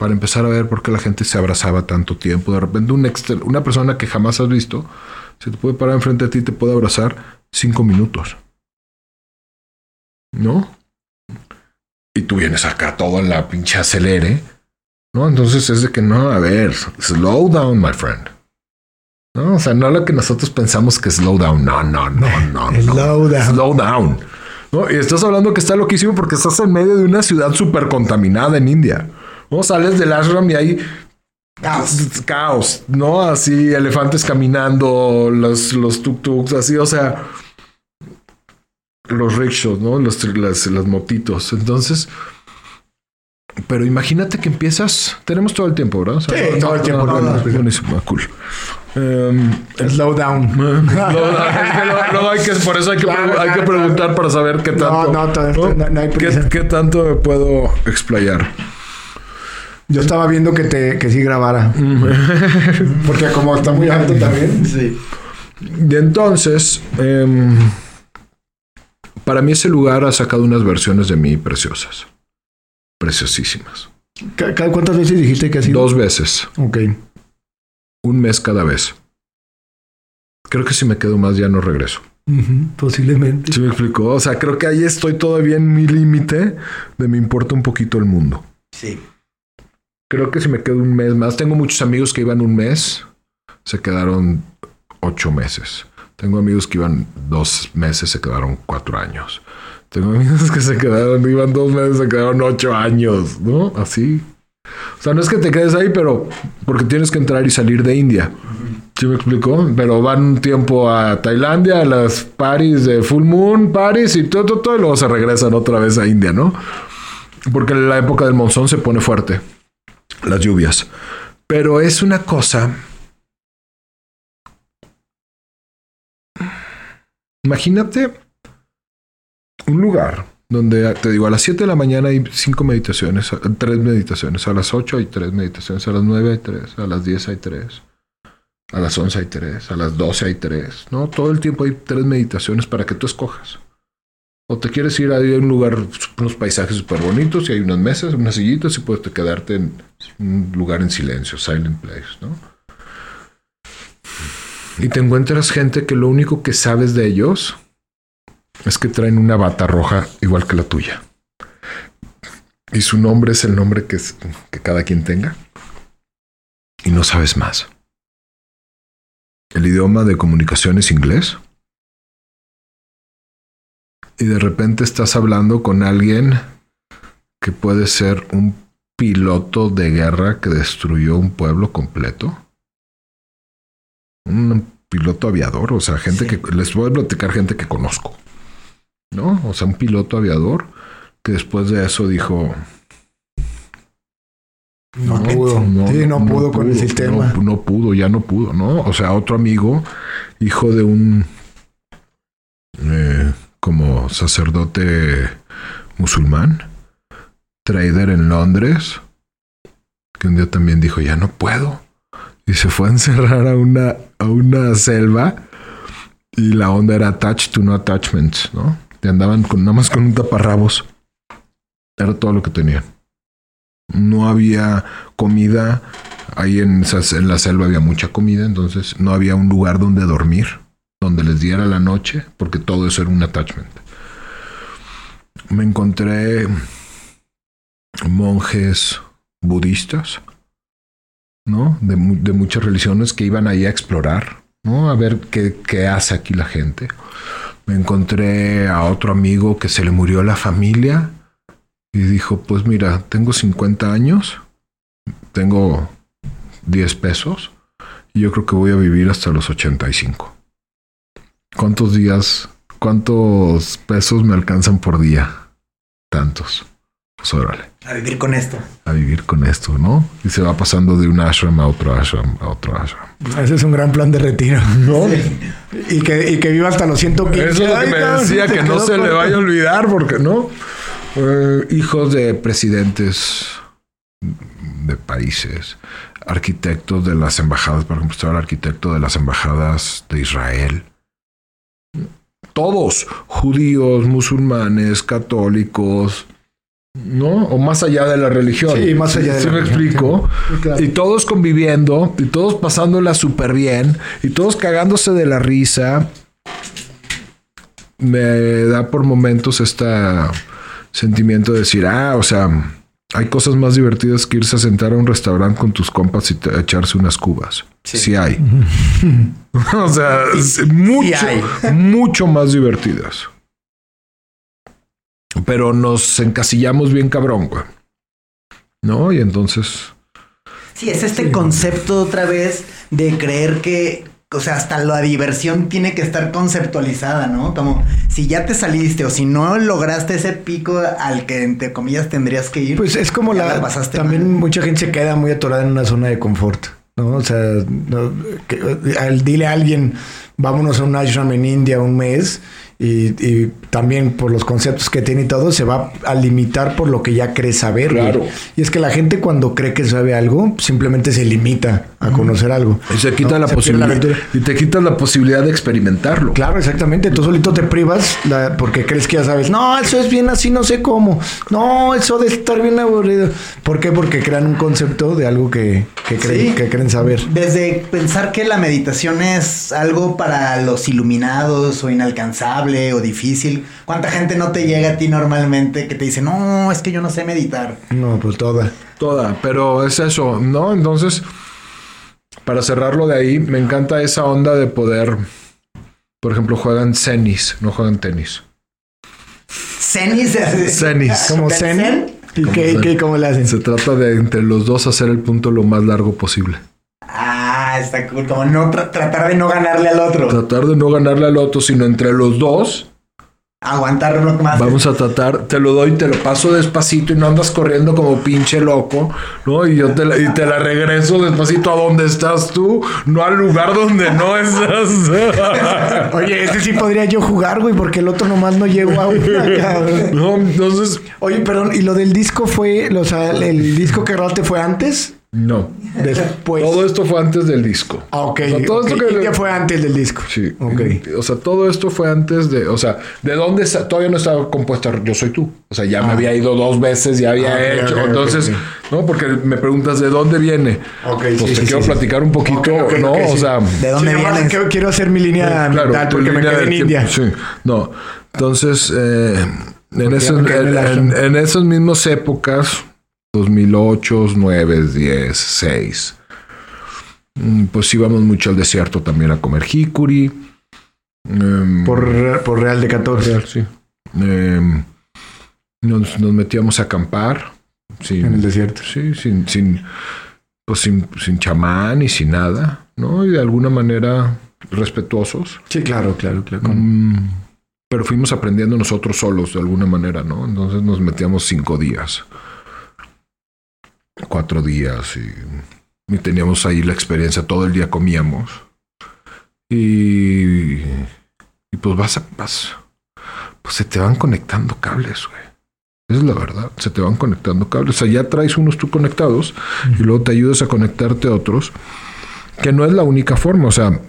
Para empezar a ver por qué la gente se abrazaba tanto tiempo. De repente un exter- una persona que jamás has visto se te puede parar enfrente de ti y te puede abrazar cinco minutos. ¿No? Y tú vienes acá todo en la pinche acelere. ¿No? Entonces es de que no, a ver, slow down, my friend. ¿No? O sea, no lo que nosotros pensamos que es slow down. No, no, no, no. no. Slow down. Slow down. ¿No? Y estás hablando que está loquísimo porque estás en medio de una ciudad súper contaminada en India. ¿No? Sales del ashram y hay caos. caos, ¿no? Así, elefantes caminando, los, los tuk-tuks, así, o sea, los rickshaws, ¿no? Los, las, las motitos. Entonces, Pero imagínate que empiezas. Tenemos todo el tiempo, ¿verdad? O sea, Sí, todo el tiempo. no, no, no, buenísimo, ah, cool. Em, Slow down. *laughs* luego hay que, por eso hay que, Claro, hay que claro, preguntar para saber qué tanto. no, no- no hay ¿Qué, tanto me puedo explayar? Yo estaba viendo que te que sí grabara. Porque como está muy alto también. Sí. Y entonces, em, para mí ese lugar ha sacado unas versiones de mí preciosas. Preciosísimas. ¿Ca- ca- ¿Cuántas veces dijiste que así? Dos veces. Ok. Un mes cada vez. Creo que si me quedo más ya no regreso. Posiblemente. ¿Sí me explicó? O sea, creo que ahí estoy todavía en mi límite de me importa un poquito el mundo. Sí. Creo que si me quedo un mes más, tengo muchos amigos que iban un mes, se quedaron ocho meses. Tengo amigos que iban dos meses, se quedaron cuatro años. Tengo *laughs* amigos que se quedaron, iban dos meses, se quedaron ocho años, ¿no? Así. O sea, no es que te quedes ahí, pero porque tienes que entrar y salir de India. ¿Sí me explicó? Pero van un tiempo a Tailandia, a las paris de Full Moon, paris y todo, todo, todo, y luego se regresan otra vez a India, ¿no? Porque la época del monzón se pone fuerte las lluvias. Pero es una cosa. Imagínate un lugar donde te digo a las 7 de la mañana hay cinco meditaciones, tres meditaciones, a las 8 hay tres meditaciones, a las 9 hay tres, a las 10 hay tres, a las 11 hay tres, a las 12 hay tres, ¿no? Todo el tiempo hay tres meditaciones para que tú escojas. O te quieres ir a un lugar, unos paisajes súper bonitos y hay unas mesas, unas sillitas y puedes quedarte en un lugar en silencio, silent place, ¿no? Y te encuentras gente que lo único que sabes de ellos es que traen una bata roja igual que la tuya. Y su nombre es el nombre que, que cada quien tenga. Y no sabes más. El idioma de comunicación es inglés. Y de repente estás hablando con alguien que puede ser un piloto de guerra que destruyó un pueblo completo. Un piloto aviador, o sea, gente Sí. que les voy a platicar gente que conozco. ¿No? O sea, un piloto aviador que después de eso dijo, No pudo. sí, no, pudo con el sistema. No, no pudo, ya no pudo, ¿no? O sea, otro amigo, hijo de un eh, como sacerdote musulmán, trader en Londres, que un día también dijo, ya no puedo. Y se fue a encerrar a una, a una selva y la onda era attached to no attachments, ¿no? Y andaban con, nada más con un taparrabos. Era todo lo que tenían. No había comida. Ahí en, en la selva había mucha comida, entonces no había un lugar donde dormir, donde les diera la noche, porque todo eso era un attachment. Me encontré monjes budistas, ¿no? De, mu- de muchas religiones que iban ahí a explorar, ¿no? A ver qué, qué hace aquí la gente. Me encontré a otro amigo que se le murió la familia y dijo, pues mira, tengo 50 años, tengo 10 pesos y yo creo que voy a vivir hasta los 85. ¿Cuántos días, cuántos pesos me alcanzan por día? Tantos. Pues órale, A vivir con esto. a vivir con esto, ¿no? Y se va pasando de un ashram a otro ashram, a otro ashram. Ese es un gran plan de retiro. ¿No? Y que, y que viva hasta los 115. Eso es lo que Ay, me no, decía, que no se le vaya a olvidar, porque no. Eh, hijos de presidentes de países, arquitectos de las embajadas, por ejemplo, estaba el arquitecto de las embajadas de Israel. Todos, judíos, musulmanes, católicos, ¿no? O más allá de la religión. Sí, más allá de ¿Sí la me religión, explico? sí. Sí, claro. Y todos conviviendo, y todos pasándola súper bien, y todos cagándose de la risa. Me da por momentos este sentimiento de decir, ah, o sea, hay cosas más divertidas que irse a sentar a un restaurante con tus compas y te- echarse unas cubas. Sí. Sí, hay. *laughs* o sea, mucho, mucho más divertidas. Pero nos encasillamos bien cabrón, güey. ¿No? Y entonces... Sí, es este concepto otra vez de creer que o sea, hasta la diversión tiene que estar conceptualizada, ¿no? Como si ya te saliste o si no lograste ese pico al que entre comillas tendrías que ir. Pues es como la, pasaste también mucha gente se queda muy atorada en una zona de confort, ¿no? O sea, dile a alguien, vámonos a un ashram en India un mes y, también por los conceptos que tiene y todo, se va a limitar por lo que ya cree saber. Claro. Y es que la gente cuando cree que sabe algo, simplemente se limita a conocer algo. Y se quita la posibilidad. y te quitas la posibilidad de experimentarlo. Claro, exactamente. Tú solito te privas porque crees que ya sabes. No, eso es bien así, no sé cómo. No, eso de estar bien aburrido. ¿Por qué? Porque crean un concepto de algo que, creen, que creen saber. Desde pensar que la meditación es algo para los iluminados o inalcanzables o difícil? ¿Cuánta gente no te llega a ti normalmente que te dice, no, es que yo no sé meditar? No, pues toda. Toda, pero es eso, ¿no? Entonces, para cerrarlo de ahí, me encanta esa onda de poder, por ejemplo, juegan cenis, no juegan tenis. ¿Cenis? Cenis. ¿Como zen? ¿Y qué, cómo le hacen? Se trata de entre los dos hacer el punto lo más largo posible. Ah, está cool. Como no tratar de no ganarle al otro. Tratar de no ganarle al otro, sino entre los dos. Aguantar más. Vamos a tratar, te lo doy, te lo paso despacito y no andas corriendo como pinche loco, ¿no? Y yo te la, y te la regreso despacito a donde estás tú, no al lugar donde no estás. *laughs* Oye, ese sí podría yo jugar, güey, porque el otro nomás no llegó a una, *laughs* No, entonces. Oye, perdón, ¿y lo del disco fue, o sea, el disco que grabaste fue antes? No. Después. Todo esto fue antes del disco. Ah, ok. todo Esto que... fue antes del disco. Sí. Ok. O sea, todo esto fue antes de. O sea, ¿de dónde todavía no estaba compuesta Yo Soy Tú? O sea, ya me ah. había ido dos veces, ya había ah, hecho. entonces, ¿no? Porque me preguntas de dónde viene. Ok. Pues te quiero platicar un poquito, ¿no? o sea, ¿de dónde viene? Quiero, hacer mi línea mental porque me quedé en India. Sí. No. Entonces, eh, en, esos, en, en esas mismas épocas 2008, 9, 10, 6. Pues íbamos mucho al desierto también a comer jicuri. Em, por, Real de 14. sí. Em, nos, metíamos a acampar. en el desierto. Sí, sin, sin, pues sin, sin chamán y sin nada, ¿no? Y de alguna manera respetuosos. Sí, claro, claro, claro. Mm, pero fuimos aprendiendo nosotros solos de alguna manera, ¿no? Entonces nos metíamos cinco días cuatro días y, teníamos ahí la experiencia, todo el día comíamos. Y, y pues vas a, vas, pues se te van conectando cables, güey. Es la verdad, se te van conectando cables. O sea, ya traes unos tú conectados y luego te ayudas a conectarte a otros, que no es la única forma, o sea,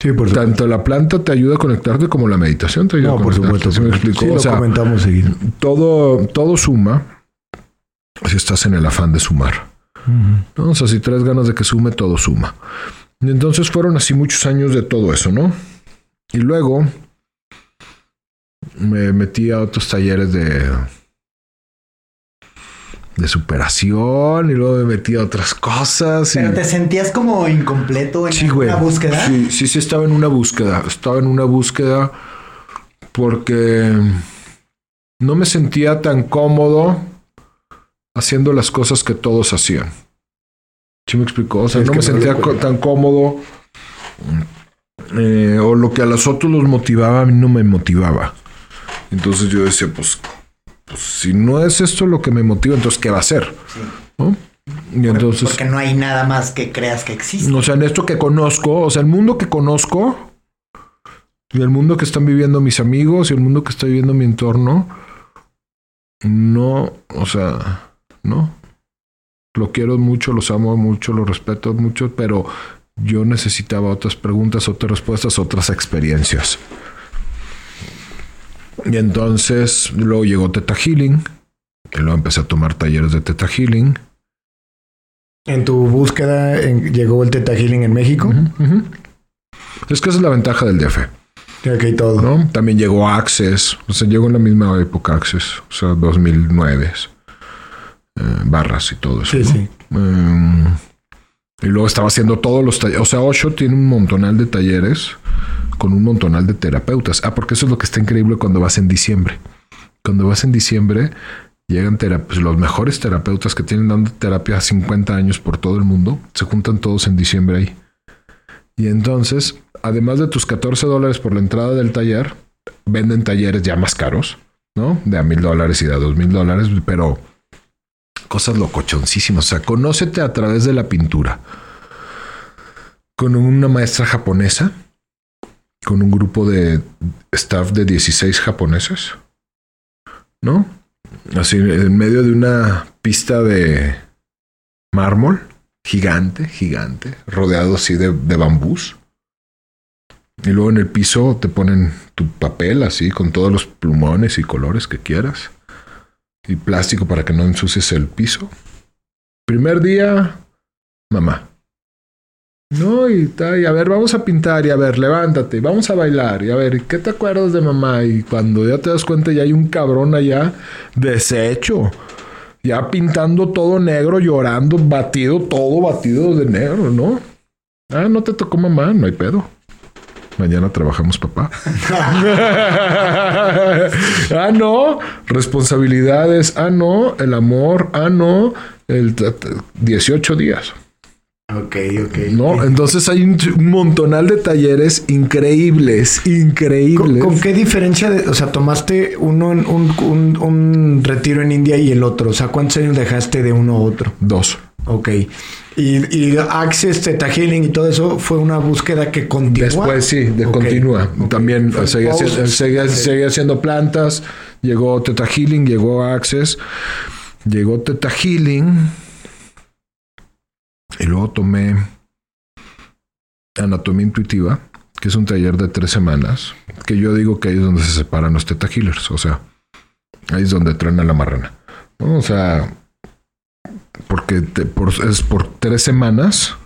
Sí, por Tanto la planta te ayuda a conectarte como la meditación te ayuda a conectarte. Por supuesto. me explico? o sea, comentamos seguido. Todo, todo suma si estás en el afán de sumar. O sea, si traes ganas de que sume, todo suma. Y entonces fueron así muchos años de todo eso, ¿no? Y luego me metí a otros talleres de de superación y luego me metí a otras cosas. Pero te sentías como incompleto en una búsqueda. Sí, sí, sí, estaba en una búsqueda. Estaba en una búsqueda porque no me sentía tan cómodo haciendo las cosas que todos hacían. ¿Sí me explicó? O sea, no me sentía tan cómodo. Eh, o lo que a los otros los motivaba, a mí no me motivaba. Entonces yo decía, pues, pues si no es esto lo que me motiva, entonces ¿qué va a ser? Y entonces, porque no hay nada más que creas que existe. O sea, en esto que conozco, o sea, el mundo que conozco, y el mundo que están viviendo mis amigos, y el mundo que está viviendo mi entorno, no, o sea, ¿no? Lo quiero mucho, los amo mucho, los respeto mucho, pero yo necesitaba otras preguntas, otras respuestas, otras experiencias. Y entonces luego llegó Teta Healing, y luego empecé a tomar talleres de Teta Healing. ¿En tu búsqueda llegó el Teta Healing en México? Es que esa es la ventaja del DF. Okay, todo. ¿no? También llegó Access, o sea, llegó en la misma época Access, o sea, 2009. Eh, barras y todo eso. Sí, sí. Eh, y luego estaba haciendo todos los talleres. O sea, Osho tiene un montonal de talleres con un montonal de terapeutas. Ah, porque eso es lo que está increíble cuando vas en diciembre. Cuando vas en diciembre, llegan pues, los mejores terapeutas que tienen dando terapia a 50 años por todo el mundo. Se juntan todos en diciembre ahí. Y entonces, además de tus 14 dólares por la entrada del taller, venden talleres ya más caros, ¿no? De a mil dólares y de a dos mil dólares, pero cosas locochoncísimas. O sea, conócete a través de la pintura. Con una maestra japonesa, con un grupo de staff de 16 japoneses, ¿no? Así en medio de una pista de mármol gigante, gigante, rodeado así de, de bambús. Y luego en el piso te ponen tu papel así con todos los plumones y colores que quieras. Y plástico para que no ensucies el piso. Primer día, mamá. No, y, y a ver, vamos a pintar, y a ver, levántate, vamos a bailar, y a ver, ¿qué te acuerdas de mamá? Y cuando ya te das cuenta, ya hay un cabrón allá deshecho, ya pintando todo negro, llorando, batido, todo batido de negro, ¿no? Ah, no te tocó mamá, no hay pedo. Mañana trabajamos, papá. *laughs* ah, no. Responsabilidades. Ah, no. El amor. Ah, no. El 18 días. Ok, ok. No, entonces hay un, montonal de talleres increíbles, increíbles. ¿Con, con qué diferencia? De, o sea, tomaste uno en un, un, un retiro en India y el otro. O sea, ¿cuántos años dejaste de uno a otro? Dos. Ok. Y, y Access, Theta Healing y todo eso fue una búsqueda que continúa. Después sí, de continúa. También Fue seguía, post- seguía- seguía haciendo plantas. Llegó Teta Healing, llegó Access, llegó Teta Healing. Y luego tomé Anatomía Intuitiva, que es un taller de tres semanas. Que yo digo que ahí es donde se separan los Teta Healers. O sea, ahí es donde truena la marrana. O sea, porque te- por- es por tres semanas.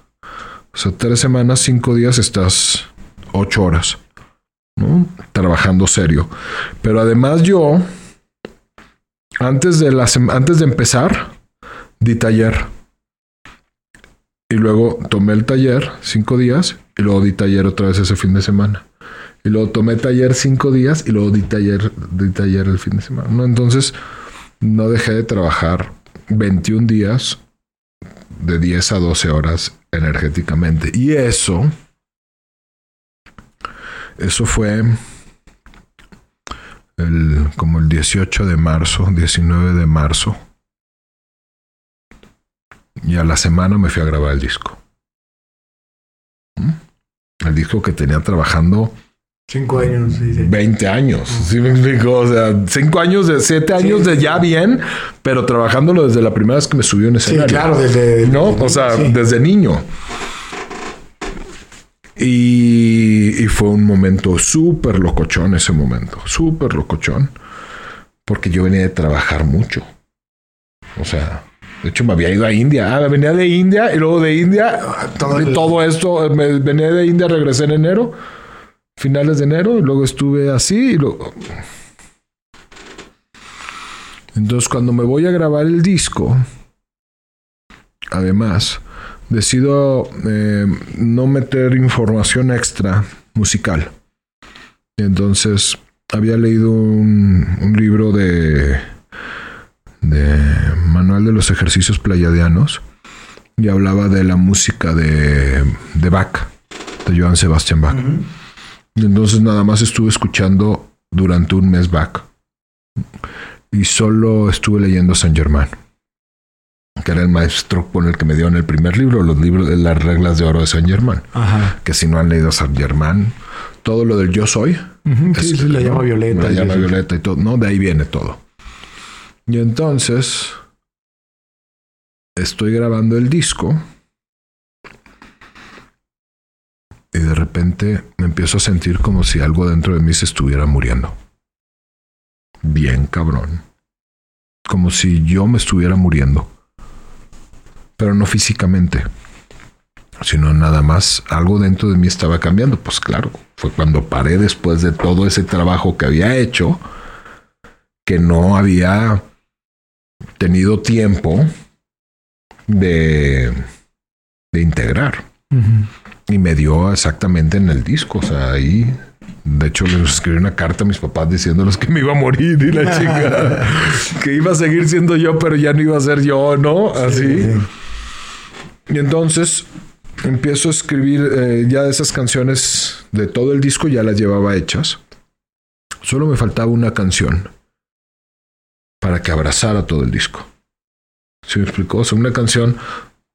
O sea, tres semanas, cinco días estás ocho horas, ¿no? Trabajando serio. Pero además yo, antes de, la antes de empezar, di taller. Y luego tomé el taller cinco días y luego di taller otra vez ese fin de semana. Y luego tomé taller cinco días y luego di taller, di taller el fin de semana. ¿no? Entonces, no dejé de trabajar 21 días de 10 a 12 horas energéticamente. Y eso, eso fue el, como el 18 de marzo, 19 de marzo. Y a la semana me fui a grabar el disco. ¿Mm? El disco que tenía trabajando Cinco años, sí, sí. 20 años. ¿Sí me explico? O sea, 5 años de 7 años de ya bien, pero trabajándolo desde la primera vez que me subió en Sí, escenario. claro, desde. ¿No? desde- O sea, sí. desde niño. Y, y fue un momento súper locochón ese momento, súper locochón, porque yo venía de trabajar mucho. O sea, de hecho me había ido a India. Ah, venía de India y luego de India, todo esto, me venía de India, regresé en enero, finales de enero, y luego estuve así y luego... Entonces cuando me voy a grabar el disco, además, decido eh, no meter información extra musical. Entonces había leído un, libro de, Manual de los Ejercicios Playadianos y hablaba de la música de, de Bach, de Johann Sebastian Bach. Entonces nada más estuve escuchando durante un mes Bach. Y solo estuve leyendo Saint Germain. Que era el maestro con el que me dieron el primer libro, los libros de las reglas de oro de Saint Germain. Ajá. Que si no han leído Saint Germain, todo lo del yo soy. Ujú, Sí, es- sí, la llama ¿no? Violeta. La y llama. Violeta y todo. No, de ahí viene todo. Y entonces estoy grabando el disco. Y de repente me empiezo a sentir como si algo dentro de mí se estuviera muriendo. Bien cabrón. Como si yo me estuviera muriendo. Pero no físicamente. Sino nada más algo dentro de mí estaba cambiando. Pues claro, fue cuando paré después de todo ese trabajo que había hecho. Que no había tenido tiempo de, de integrar. Y me dio exactamente en el disco. O sea, ahí. De hecho, les escribí una carta a mis papás diciéndoles que me iba a morir y la *laughs* chica. que iba a seguir siendo yo, pero ya no iba a ser yo, ¿no? Así. Sí. Y entonces empiezo a escribir eh, ya esas canciones de todo el disco, ya las llevaba hechas. Solo me faltaba una canción para que abrazara todo el disco. ¿Sí me explicó? O sea, una canción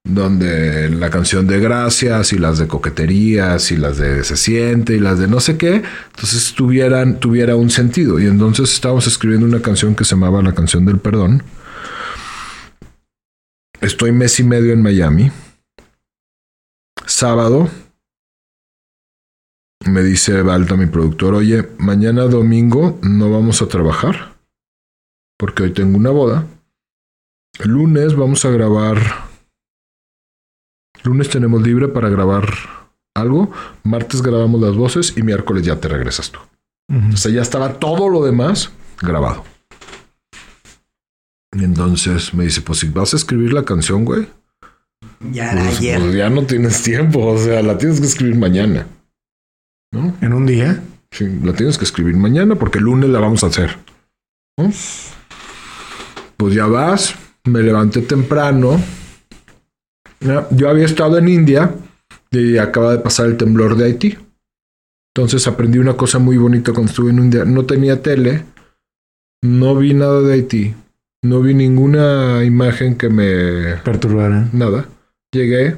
donde la canción de gracias y las de coqueterías y las de se siente y las de no sé qué, entonces tuvieran, tuviera un sentido. Y entonces estábamos escribiendo una canción que se llamaba La canción del perdón. Estoy mes y medio en Miami. Sábado me dice Balta, mi productor, oye, mañana domingo no vamos a trabajar porque hoy tengo una boda. El lunes vamos a grabar. Lunes tenemos libre para grabar algo. Martes grabamos las voces y miércoles ya te regresas tú. O sea, ya estaba todo lo demás grabado. Y entonces me dice, pues si vas a escribir la canción, güey. Ya Pues, ayer. pues ya no tienes tiempo. O sea, la tienes que escribir mañana. ¿No? En un día. Sí, la tienes que escribir mañana porque el lunes la vamos a hacer. ¿no? Pues ya vas, me levanté temprano. Ya, Yo había estado en India y acaba de pasar el temblor de Haití. Entonces aprendí una cosa muy bonita cuando estuve en India. No tenía tele, no vi nada de Haití, no vi ninguna imagen que me... Perturbarán. Nada. Llegué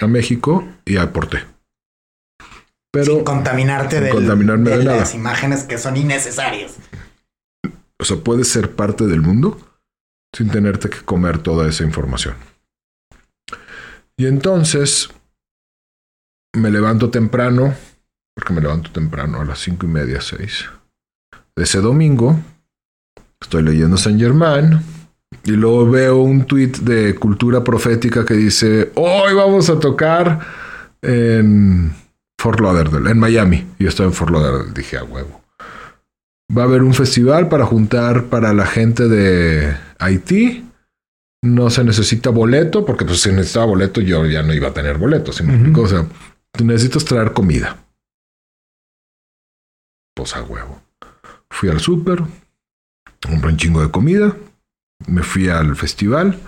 a México y aporté. Pero... sin contaminarte sin del- contaminarme de, de nada. las imágenes que son innecesarias. O sea, puedes ser parte del mundo sin tenerte que comer toda esa información. Y entonces me levanto temprano, porque me levanto temprano a las cinco y media, seis. De ese domingo estoy leyendo Saint Germain y luego veo un tuit de cultura profética que dice: Hoy vamos a tocar en Fort Lauderdale, en Miami. Y yo estaba en Fort Lauderdale, dije a huevo. Va a haber un festival para juntar para la gente de Haití. No se necesita boleto, porque pues si necesitaba boleto yo ya no iba a tener boleto. ¿sí me explico? O sea, necesitas traer comida. Pues a huevo. Fui al súper, compré un chingo de comida, me fui al festival,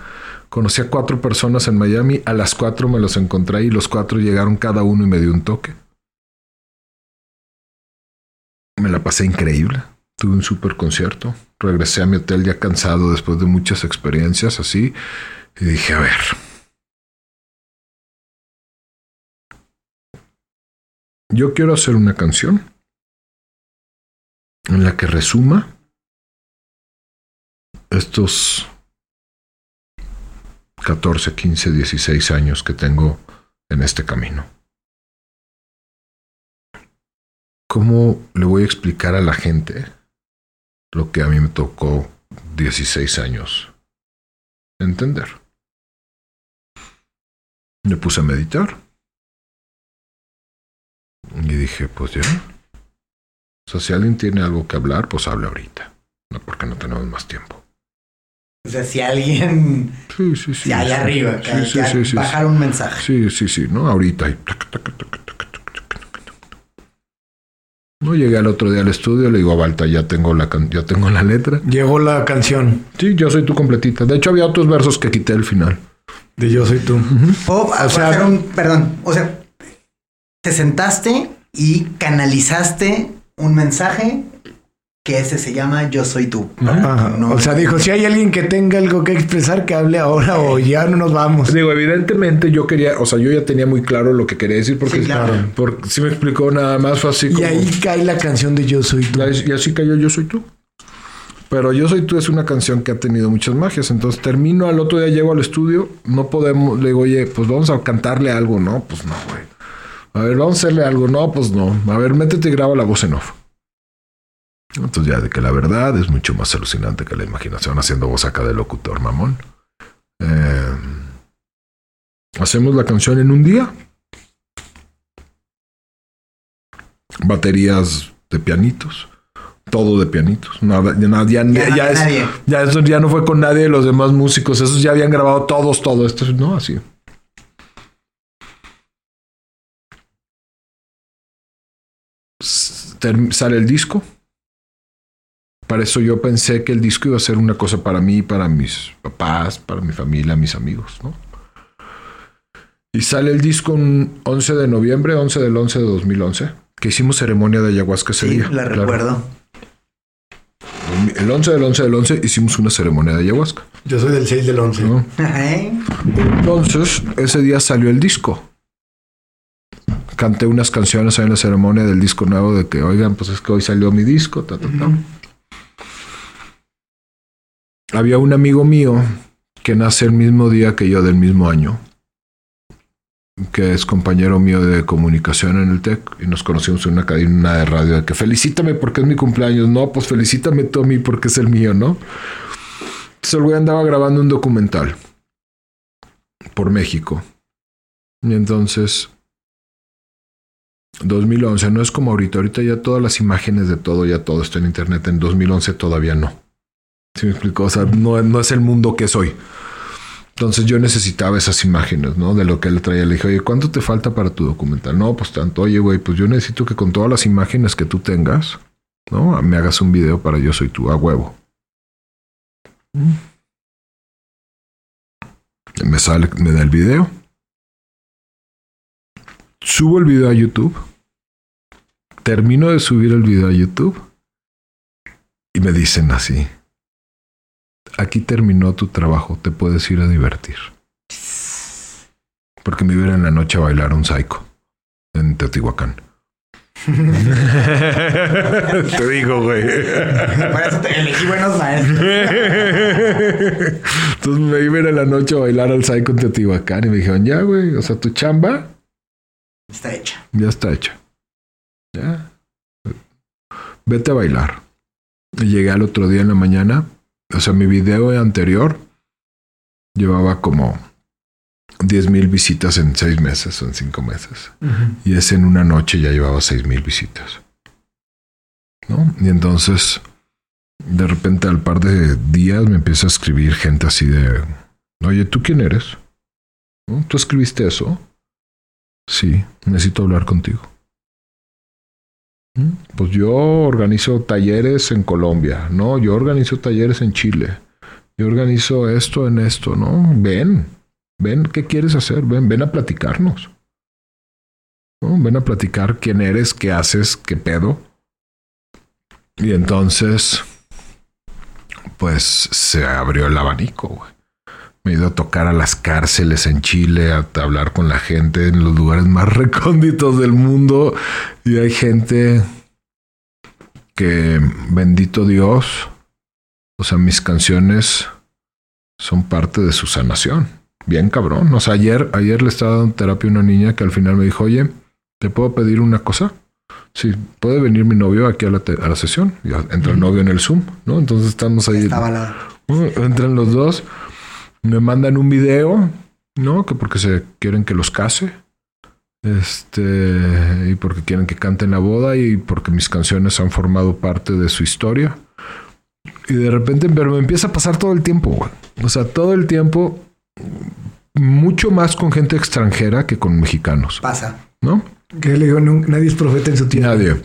conocí a cuatro personas en Miami, a las cuatro me los encontré y los cuatro llegaron cada uno y me dio un toque. Me la pasé increíble. Tuve un super concierto. Regresé a mi hotel ya cansado después de muchas experiencias así. Y dije, a ver. Yo quiero hacer una canción en la que resuma estos 14, 15, 16 años que tengo en este camino. ¿Cómo le voy a explicar a la gente lo que a mí me tocó 16 años entender. Me puse a meditar. Y dije, pues ya. O sea, si alguien tiene algo que hablar, pues habla ahorita. No, porque no tenemos más tiempo. O sea, si alguien. Sí, sí, sí. Si allá arriba, sí, bajar un mensaje. Sí, sí, sí, ¿no? Ahorita. Y tac, tac, tac, no llegué al otro día al estudio, le digo a Balta, ya tengo la, can- ya tengo la letra. Llegó la canción Sí, yo soy tu completita. De hecho, había otros versos que quité al final. de Yo Soy Tú. Puedo O sea- hacer un, perdón, o sea, te sentaste y canalizaste un mensaje que ese se llama Yo soy tú. Ajá. No- O sea, dijo, si hay alguien que tenga algo que expresar, que hable ahora o ya no nos vamos. Digo, evidentemente yo quería, o sea, yo ya tenía muy claro lo que quería decir porque, Sí, claro. porque si me explicó nada más fue así como... Y ahí cae la canción de Yo Soy Tú. Y y así cayó Yo Soy Tú. Pero Yo Soy Tú es una canción que ha tenido muchas magias. Entonces termino, al otro día llego al estudio, no podemos, le digo, oye, pues vamos a cantarle algo. No, pues no, güey. A ver, vamos a hacerle algo. No, pues no. A ver, métete y graba la voz en off. Entonces ya de que la verdad es mucho más alucinante que la imaginación haciendo voz acá de locutor, mamón. Eh, hacemos la canción en un día. Baterías de pianitos. Todo de pianitos. Nada, ya, ya, Ya no ya es- ya eso ya no fue con nadie de los demás músicos. Esos ya habían grabado todos, todo esto. No, así. Sale el disco. Para eso yo pensé que el disco iba a ser una cosa para mí, para mis papás, para mi familia, mis amigos, ¿no? Y sale el disco un 11 de noviembre, 11 del 11 de 2011, que hicimos ceremonia de ayahuasca ese Sí, día. la claro. recuerdo. El 11 del 11 del 11 hicimos una ceremonia de ayahuasca. Yo soy del 6 del 11. ¿no? *laughs* Ay, Entonces, ese día salió el disco. Canté unas canciones ahí en la ceremonia del disco nuevo de que, oigan, pues es que hoy salió mi disco. ta, ta, ta. Había un amigo mío que nace el mismo día que yo del mismo año, que es compañero mío de comunicación en el TEC y nos conocimos en una cadena de radio de que felicítame porque es mi cumpleaños. No, pues felicítame tú a mí porque es el mío, ¿no? Entonces el güey andaba grabando un documental por México. Y entonces, 2011, no es como ahorita, ahorita ya todas las imágenes de todo, ya todo está en internet, en 2011 todavía no. ¿Sí me explico? O sea, no, no es el mundo que soy. Entonces yo necesitaba esas imágenes, ¿no? De lo que él traía. Le dije, oye, ¿cuánto te falta para tu documental? No, pues tanto. Oye, güey, pues yo necesito que con todas las imágenes que tú tengas, ¿no? Me hagas un video para Yo Soy Tú, a huevo. Me sale, me da el video. Subo el video a YouTube. Termino de subir el video a YouTube. Y me dicen así. Aquí terminó tu trabajo, te puedes ir a divertir. Porque me iba en la noche a bailar un psycho en Teotihuacán. *laughs* te digo, güey. Por eso te elegí buenos maestros. Entonces me iba en la noche a bailar al psycho en Teotihuacán y me dijeron, ya, güey, o sea, tu chamba Está hecha. ya está hecha. Ya. Vete a bailar. Y llegué al otro día en la mañana. O sea, mi video anterior llevaba como 10 mil visitas en seis meses o en cinco meses. Y ese en una noche ya llevaba seis mil visitas. ¿No? Y entonces, de repente al par de días me empieza a escribir gente así de, oye, ¿tú quién eres? ¿Tú escribiste eso? Sí, necesito hablar contigo. Pues yo organizo talleres en Colombia, ¿no? Yo organizo talleres en Chile. Yo organizo esto en esto, ¿no? Ven, ven, ¿qué quieres hacer? Ven, ven a platicarnos. ¿No? Ven a platicar quién eres, qué haces, qué pedo. Y entonces, pues se abrió el abanico, güey. Me he ido a tocar a las cárceles en Chile, a hablar con la gente en los lugares más *laughs* recónditos del mundo. Y hay gente que, bendito Dios, o sea, mis canciones son parte de su sanación. Bien cabrón. O sea, ayer, ayer le estaba dando terapia a una niña que al final me dijo, oye, ¿te puedo pedir una cosa? Sí, puede venir mi novio aquí a la, a la sesión. Y entra el novio en el Zoom, ¿no? Entonces estamos ahí. Estaba la... Uh, Entran los dos, me mandan un video, ¿no? Que porque se quieren que los case. Este, y porque quieren que cante en la boda y porque mis canciones han formado parte de su historia. Y de repente, pero me empieza a pasar todo el tiempo, güey. O sea, todo el tiempo, mucho más con gente extranjera que con mexicanos, Pasa. ¿no? Que le digo, "No, nadie es profeta en su tierra. Nadie.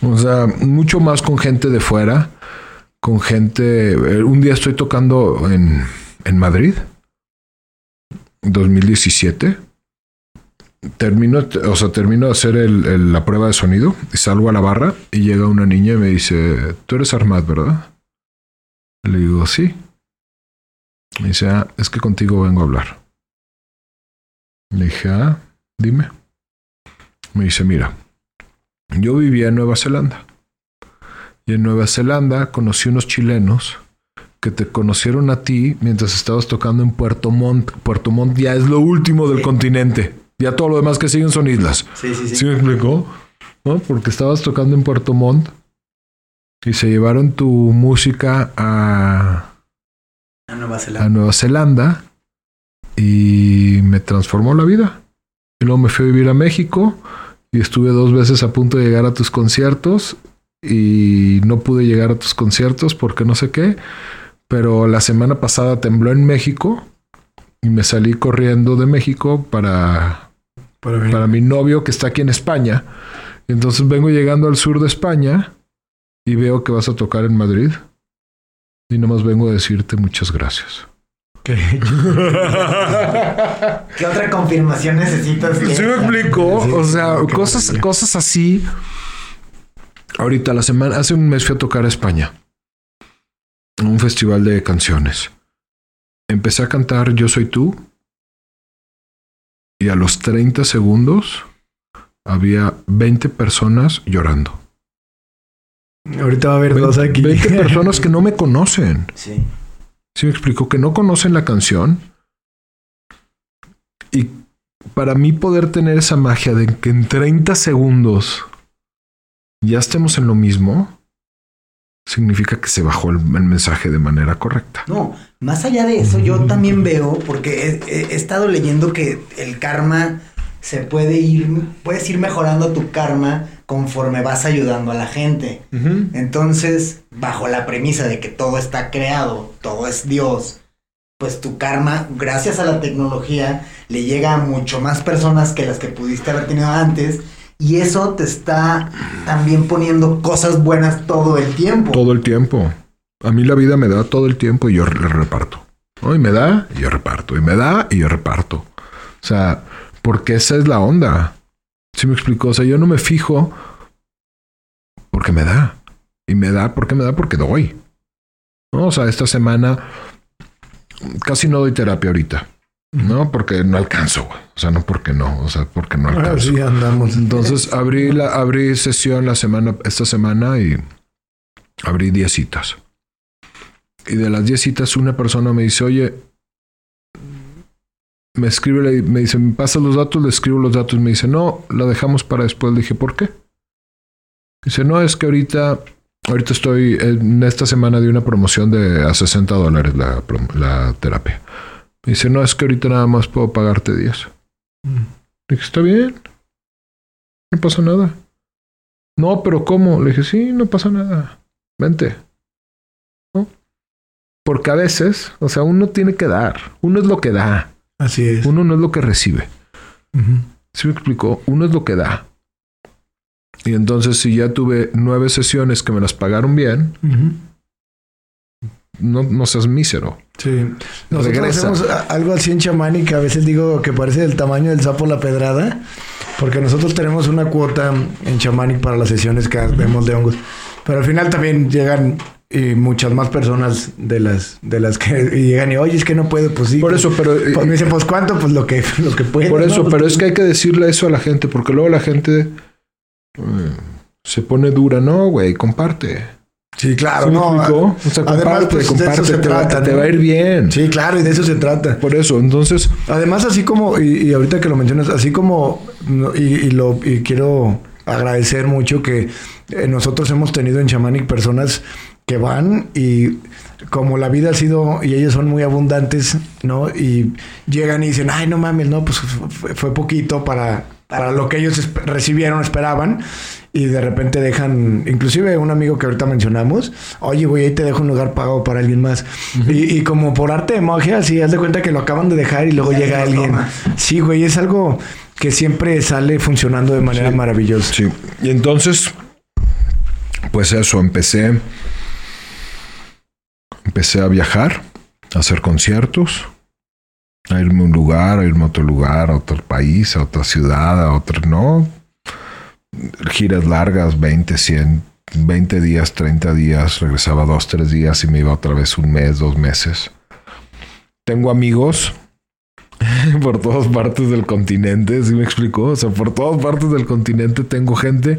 O sea, mucho más con gente de fuera, con gente... eh, Un día estoy tocando en, en Madrid, 2017. Termino, o sea, termino de hacer la prueba de sonido y salgo a la barra y llega una niña y me dice, tú eres Armad, ¿verdad? Le digo, sí. Me dice, ah, es que contigo vengo a hablar. Le dije, ah, dime. Me dice, mira, yo vivía en Nueva Zelanda. Y en Nueva Zelanda conocí unos chilenos que te conocieron a ti mientras estabas tocando en Puerto Montt. Puerto Montt ya es lo último del Sí. continente. Ya todo lo demás que siguen son islas. Sí, sí, sí. ¿Sí me explicó? ¿No? Porque estabas tocando en Puerto Montt y se llevaron tu música a, A Nueva a Zelanda. Nueva Zelanda y me transformó la vida. Y luego me fui a vivir a México y estuve dos veces a punto de llegar a tus conciertos y no pude llegar a tus conciertos porque no sé qué. Pero la semana pasada tembló en México y me salí corriendo de México para, Para mi novio que está aquí en España. Entonces vengo llegando al sur de España y veo que vas a tocar en Madrid. Y nomás vengo a decirte muchas gracias. ¿Qué? *laughs* ¿Qué otra confirmación necesitas? ¿Sí me explico? Sí, o sea, cosas, cosas así. Ahorita, la semana, hace un mes fui a tocar a España. En un festival de canciones. Empecé a cantar Yo Soy Tú. Y a los 30 segundos había 20 personas llorando. Ahorita va a haber 20, dos aquí. 20 *laughs* personas que no me conocen. Sí. ¿Sí me explico? Que no conocen la canción. Y para mí poder tener esa magia de que en 30 segundos ya estemos en lo mismo, significa que se bajó el, el mensaje de manera correcta. No, más allá de eso, yo también veo, porque he, he- he estado leyendo que el karma se puede ir, puedes ir mejorando tu karma conforme vas ayudando a la gente. Entonces, bajo la premisa de que todo está creado, todo es Dios, pues tu karma, gracias a la tecnología, le llega a mucho más personas que las que pudiste haber tenido antes. Y eso te está también poniendo cosas buenas todo el tiempo. Todo el tiempo. A mí la vida me da todo el tiempo y yo le reparto. ¿no? Y me da y yo reparto. Y me da y yo reparto. O sea, porque esa es la onda. ¿Sí me explico? O sea, yo no me fijo porque me da. Y me da porque me da porque doy. O sea, esta semana casi no doy terapia ahorita. No, porque no alcanzo, güey. O sea, no porque no, o sea, porque no alcanzo. Así andamos. Entonces *laughs* abrí la abrí sesión la semana esta semana y abrí 10 citas. Y de las 10 citas una persona me dice, "Oye, me escribe me dice, "¿Me pasas los datos?" Le escribo los datos, me dice, "No, la dejamos para después." Le dije, "¿Por qué?" Dice, "No, es que ahorita ahorita estoy en esta semana de una promoción de a 60 dólares la, la terapia." Me dice, "No, es que ahorita nada más puedo pagarte 10." Mm. Le dije, está bien. No pasa nada. No, pero ¿cómo? Le dije, sí, no pasa nada. Vente. ¿No? Porque a veces, o sea, uno tiene que dar. Uno es lo que da. Así es. Uno no es lo que recibe. Ujú. ¿Sí me explicó? Uno es lo que da. Y entonces, si ya tuve nueve sesiones que me las pagaron bien. No, no seas mísero. Sí. Nosotros Regresa. hacemos algo así en chamán y que a veces digo que parece del tamaño del sapo la pedrada, porque nosotros tenemos una cuota en chamanic para las sesiones que vemos de hongos, pero al final también llegan y muchas más personas de las de las que llegan y oye es que no puedo pues sí Por pues, eso, pero... pues, me dicen pues cuánto pues lo que *laughs* lo que puedo Por eso, ¿no? pero es que hay que decirle eso a la gente, porque luego la gente eh, se pone dura, no, güey, comparte. Sí claro ¿Sí me no? O sea, además, comparte, pues, de eso comparte, se te, va, trata, te va a ir bien. sí claro y de eso se trata Por eso, entonces, Además, así como, y, y ahorita que lo mencionas, así como, y, y lo, y quiero agradecer mucho que eh, nosotros hemos tenido en Shamanic personas que van y como la vida ha sido, y ellos son muy abundantes, ¿no? Y llegan y dicen, ay, no mames, no, pues fue, fue poquito para, para lo que ellos recibieron, esperaban. Y de repente dejan, inclusive un amigo que ahorita mencionamos, oye, güey, ahí te dejo un lugar pago para alguien más. y, y como por arte de magia, así, haz de cuenta que lo acaban de dejar y luego Ya llega alguien. toma. Sí, güey, es algo que siempre sale funcionando de manera Sí. maravillosa. sí. Y entonces, pues eso, empecé. Empecé a viajar, a hacer conciertos, a irme a un lugar, a irme a otro lugar, a otro país, a otra ciudad, a otro, no. Giras largas, 20, 100, 20 días, 30 días, regresaba dos, tres días y me iba otra vez un mes, dos meses. Tengo amigos *laughs* por todas partes del continente, ¿sí me explicó? O sea, por todas partes del continente tengo gente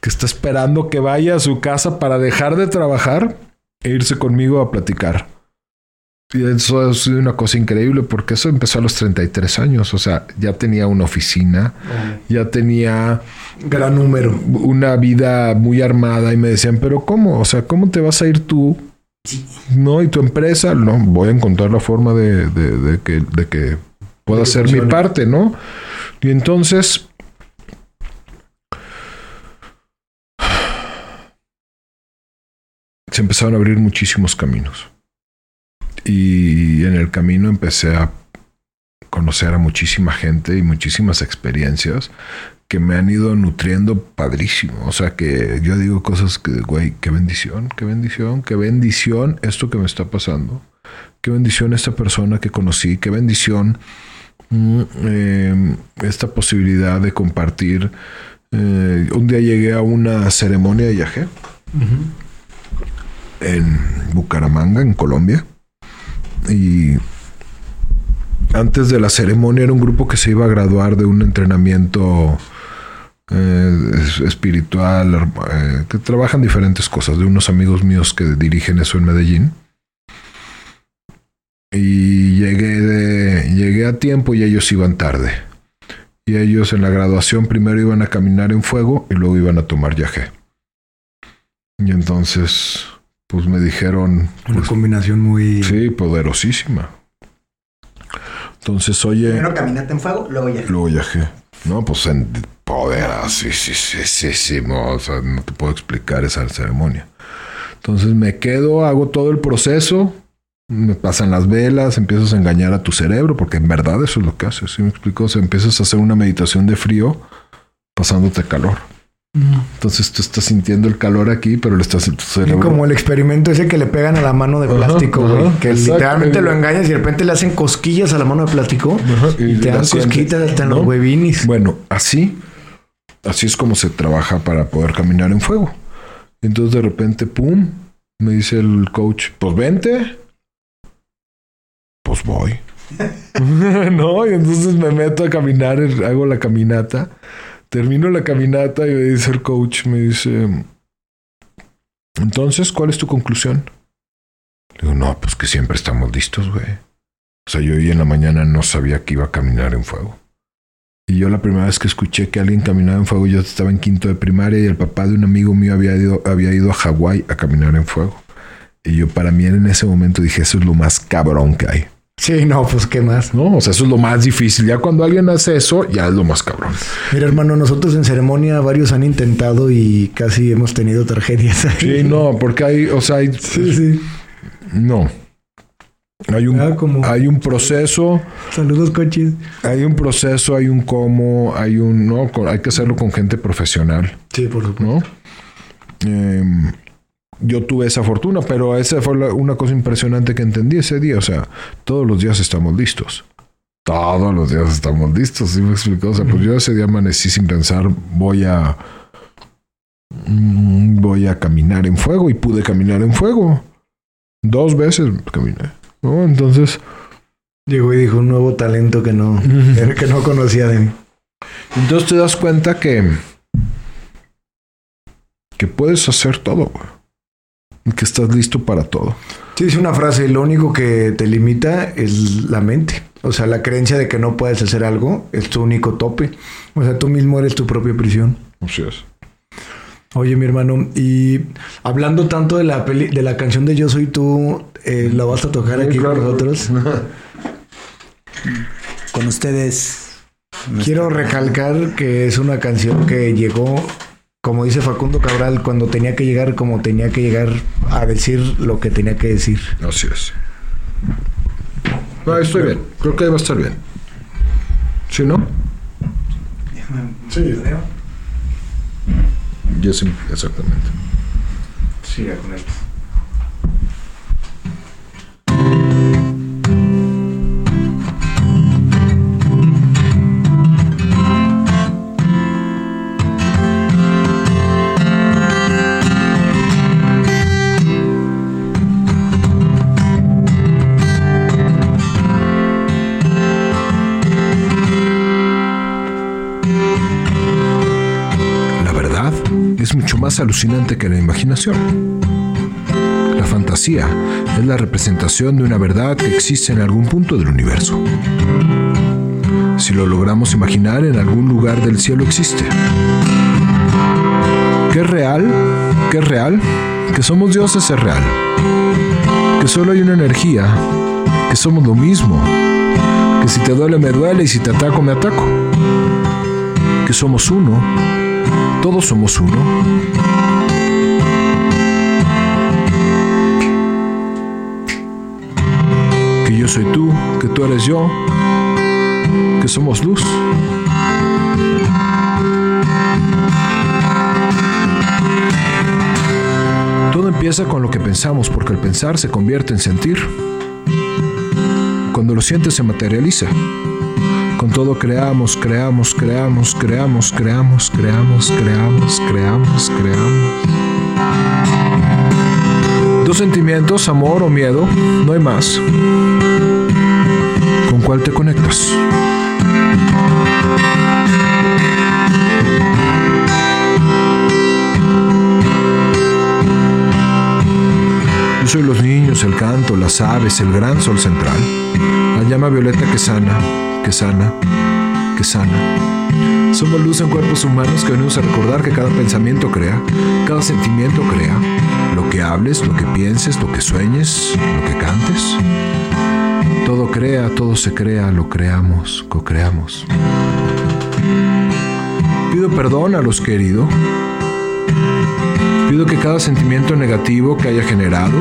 que está esperando que vaya a su casa para dejar de trabajar e irse conmigo a platicar. Y eso ha sido una cosa increíble porque eso empezó a los 33 años, o sea, ya tenía una oficina, ya tenía Gran número. una vida muy armada y me decían, pero ¿cómo? O sea, ¿cómo te vas a ir tú? Sí. No, y tu empresa, no, voy a encontrar la forma de, de- de que, de que pueda ser mi parte, ¿no? Y entonces... Se empezaron a abrir muchísimos caminos. Y en el camino empecé a conocer a muchísima gente y muchísimas experiencias que me han ido nutriendo padrísimo. O sea, que yo digo cosas que, güey, qué bendición, qué bendición, qué bendición esto que me está pasando. qué bendición esta persona que conocí, qué bendición mm, eh, esta posibilidad de compartir. Eh, un día llegué a una ceremonia de yajé en Bucaramanga, en Colombia, y antes de la ceremonia era un grupo que se iba a graduar de un entrenamiento eh, espiritual, eh, que trabajan diferentes cosas, de unos amigos míos que dirigen eso en Medellín. Y llegué, llegué a tiempo y ellos iban tarde. Y ellos en la graduación primero iban a caminar en fuego y luego iban a tomar yaje. Y entonces, pues me dijeron... Una pues, combinación muy... Sí, poderosísima. Entonces, oye... Primero caminata en fuego, luego ya. Luego yaje. No, pues en poder así, sí, sí, sí, sí, no, o sea, no te puedo explicar esa ceremonia. Entonces me quedo, hago todo el proceso, me pasan las velas, empiezas a engañar a tu cerebro, porque en verdad eso es lo que haces, ¿sí me explico? O sea, empiezas a hacer una meditación de frío pasándote calor. Entonces tú estás sintiendo el calor aquí, pero le estás en tu Y cerebro. como el experimento ese que le pegan a la mano de Ajá, plástico, güey. ajá, que literalmente lo engañas y de repente le hacen cosquillas a la mano de plástico Ajá, y, te dan cosquitas hasta en ¿no? los huevinis. Bueno, así, así es como se trabaja para poder caminar en fuego. Entonces de repente, pum, me dice el coach, pues vente. Pues voy. *laughs* *laughs* no, y entonces me meto a caminar, hago la caminata, termino la caminata y me dice el coach, me dice, entonces, ¿cuál es tu conclusión? Le digo, no, pues que siempre estamos listos, güey. O sea, yo hoy en la mañana no sabía que iba a caminar en fuego. Y yo la primera vez que escuché que alguien caminaba en fuego, yo estaba en quinto de primaria y el papá de un amigo mío había ido, había ido a Hawái a caminar en fuego. Y yo para mí en ese momento dije, eso es lo más cabrón que hay. Sí, no, pues qué más. No, o sea, eso es lo más difícil. Ya cuando alguien hace eso, ya es lo más cabrón. Mira, hermano, nosotros en ceremonia varios han intentado y casi hemos tenido tragedias. ahí. Sí, no, porque hay, o sea, hay, Sí, sí. no. Hay un, Ah, como- hay un proceso, Saludos, coches. hay un proceso, hay un cómo, hay un, no, hay que hacerlo con gente profesional. Sí, por supuesto. ¿no? Em, yo tuve esa fortuna, pero esa fue la- una cosa impresionante que entendí ese día. O sea, todos los días estamos listos. Todos los días estamos listos, ¿sí me explicó? O sea, pues yo ese día amanecí sin pensar, voy a. mm, Voy a caminar en fuego y pude caminar en fuego. Dos veces caminé. ¿no? Entonces, Llegó y dijo un nuevo talento que no, que no conocía de mí. entonces te das cuenta que. que puedes hacer todo, güey. Que estás listo para todo. Sí, es una frase, lo único que te limita es la mente. O sea, la creencia de que no puedes hacer algo es tu único tope. O sea, tú mismo eres tu propia prisión. Así es. Oye, mi hermano, y hablando tanto de la peli, de la canción de Yo Soy Tú, eh, ¿la vas a tocar aquí con nosotros? Con ustedes. Quiero recalcar que es una canción que llegó, como dice Facundo Cabral, cuando tenía que llegar, como tenía que llegar a decir lo que tenía que decir. Así es. No, estoy bien. Creo que va a estar bien. ¿Sí, no? Sí, Yo sí, exactamente. sí, con esto. Más alucinante que la imaginación. La fantasía es la representación de una verdad que existe en algún punto del universo. Si lo logramos imaginar, en algún lugar del cielo existe. ¿Qué es real? ¿Qué es real? Que somos dioses es real. Que solo hay una energía. Que somos lo mismo. Que si te duele me duele y si te ataco me ataco. Que somos uno. Todos somos uno. Que yo soy tú, que tú eres yo, que somos luz. Todo empieza con lo que pensamos porque el pensar se convierte en sentir. cuando lo sientes se materializa. Con todo creamos, creamos, creamos, creamos, creamos, creamos, creamos, creamos, creamos. Dos sentimientos, amor o miedo, no hay más. ¿Con cuál te conectas? Yo soy los niños, el canto, las aves, el gran sol central, la llama violeta que sana, que sana, que sana. Somos luz en cuerpos humanos que venimos a recordar que cada pensamiento crea, cada sentimiento crea, lo que hables, lo que pienses, lo que sueñes, lo que cantes. Todo crea, todo se crea, lo creamos, co-creamos. Pido perdón a los que he herido. Pido que cada sentimiento negativo que haya generado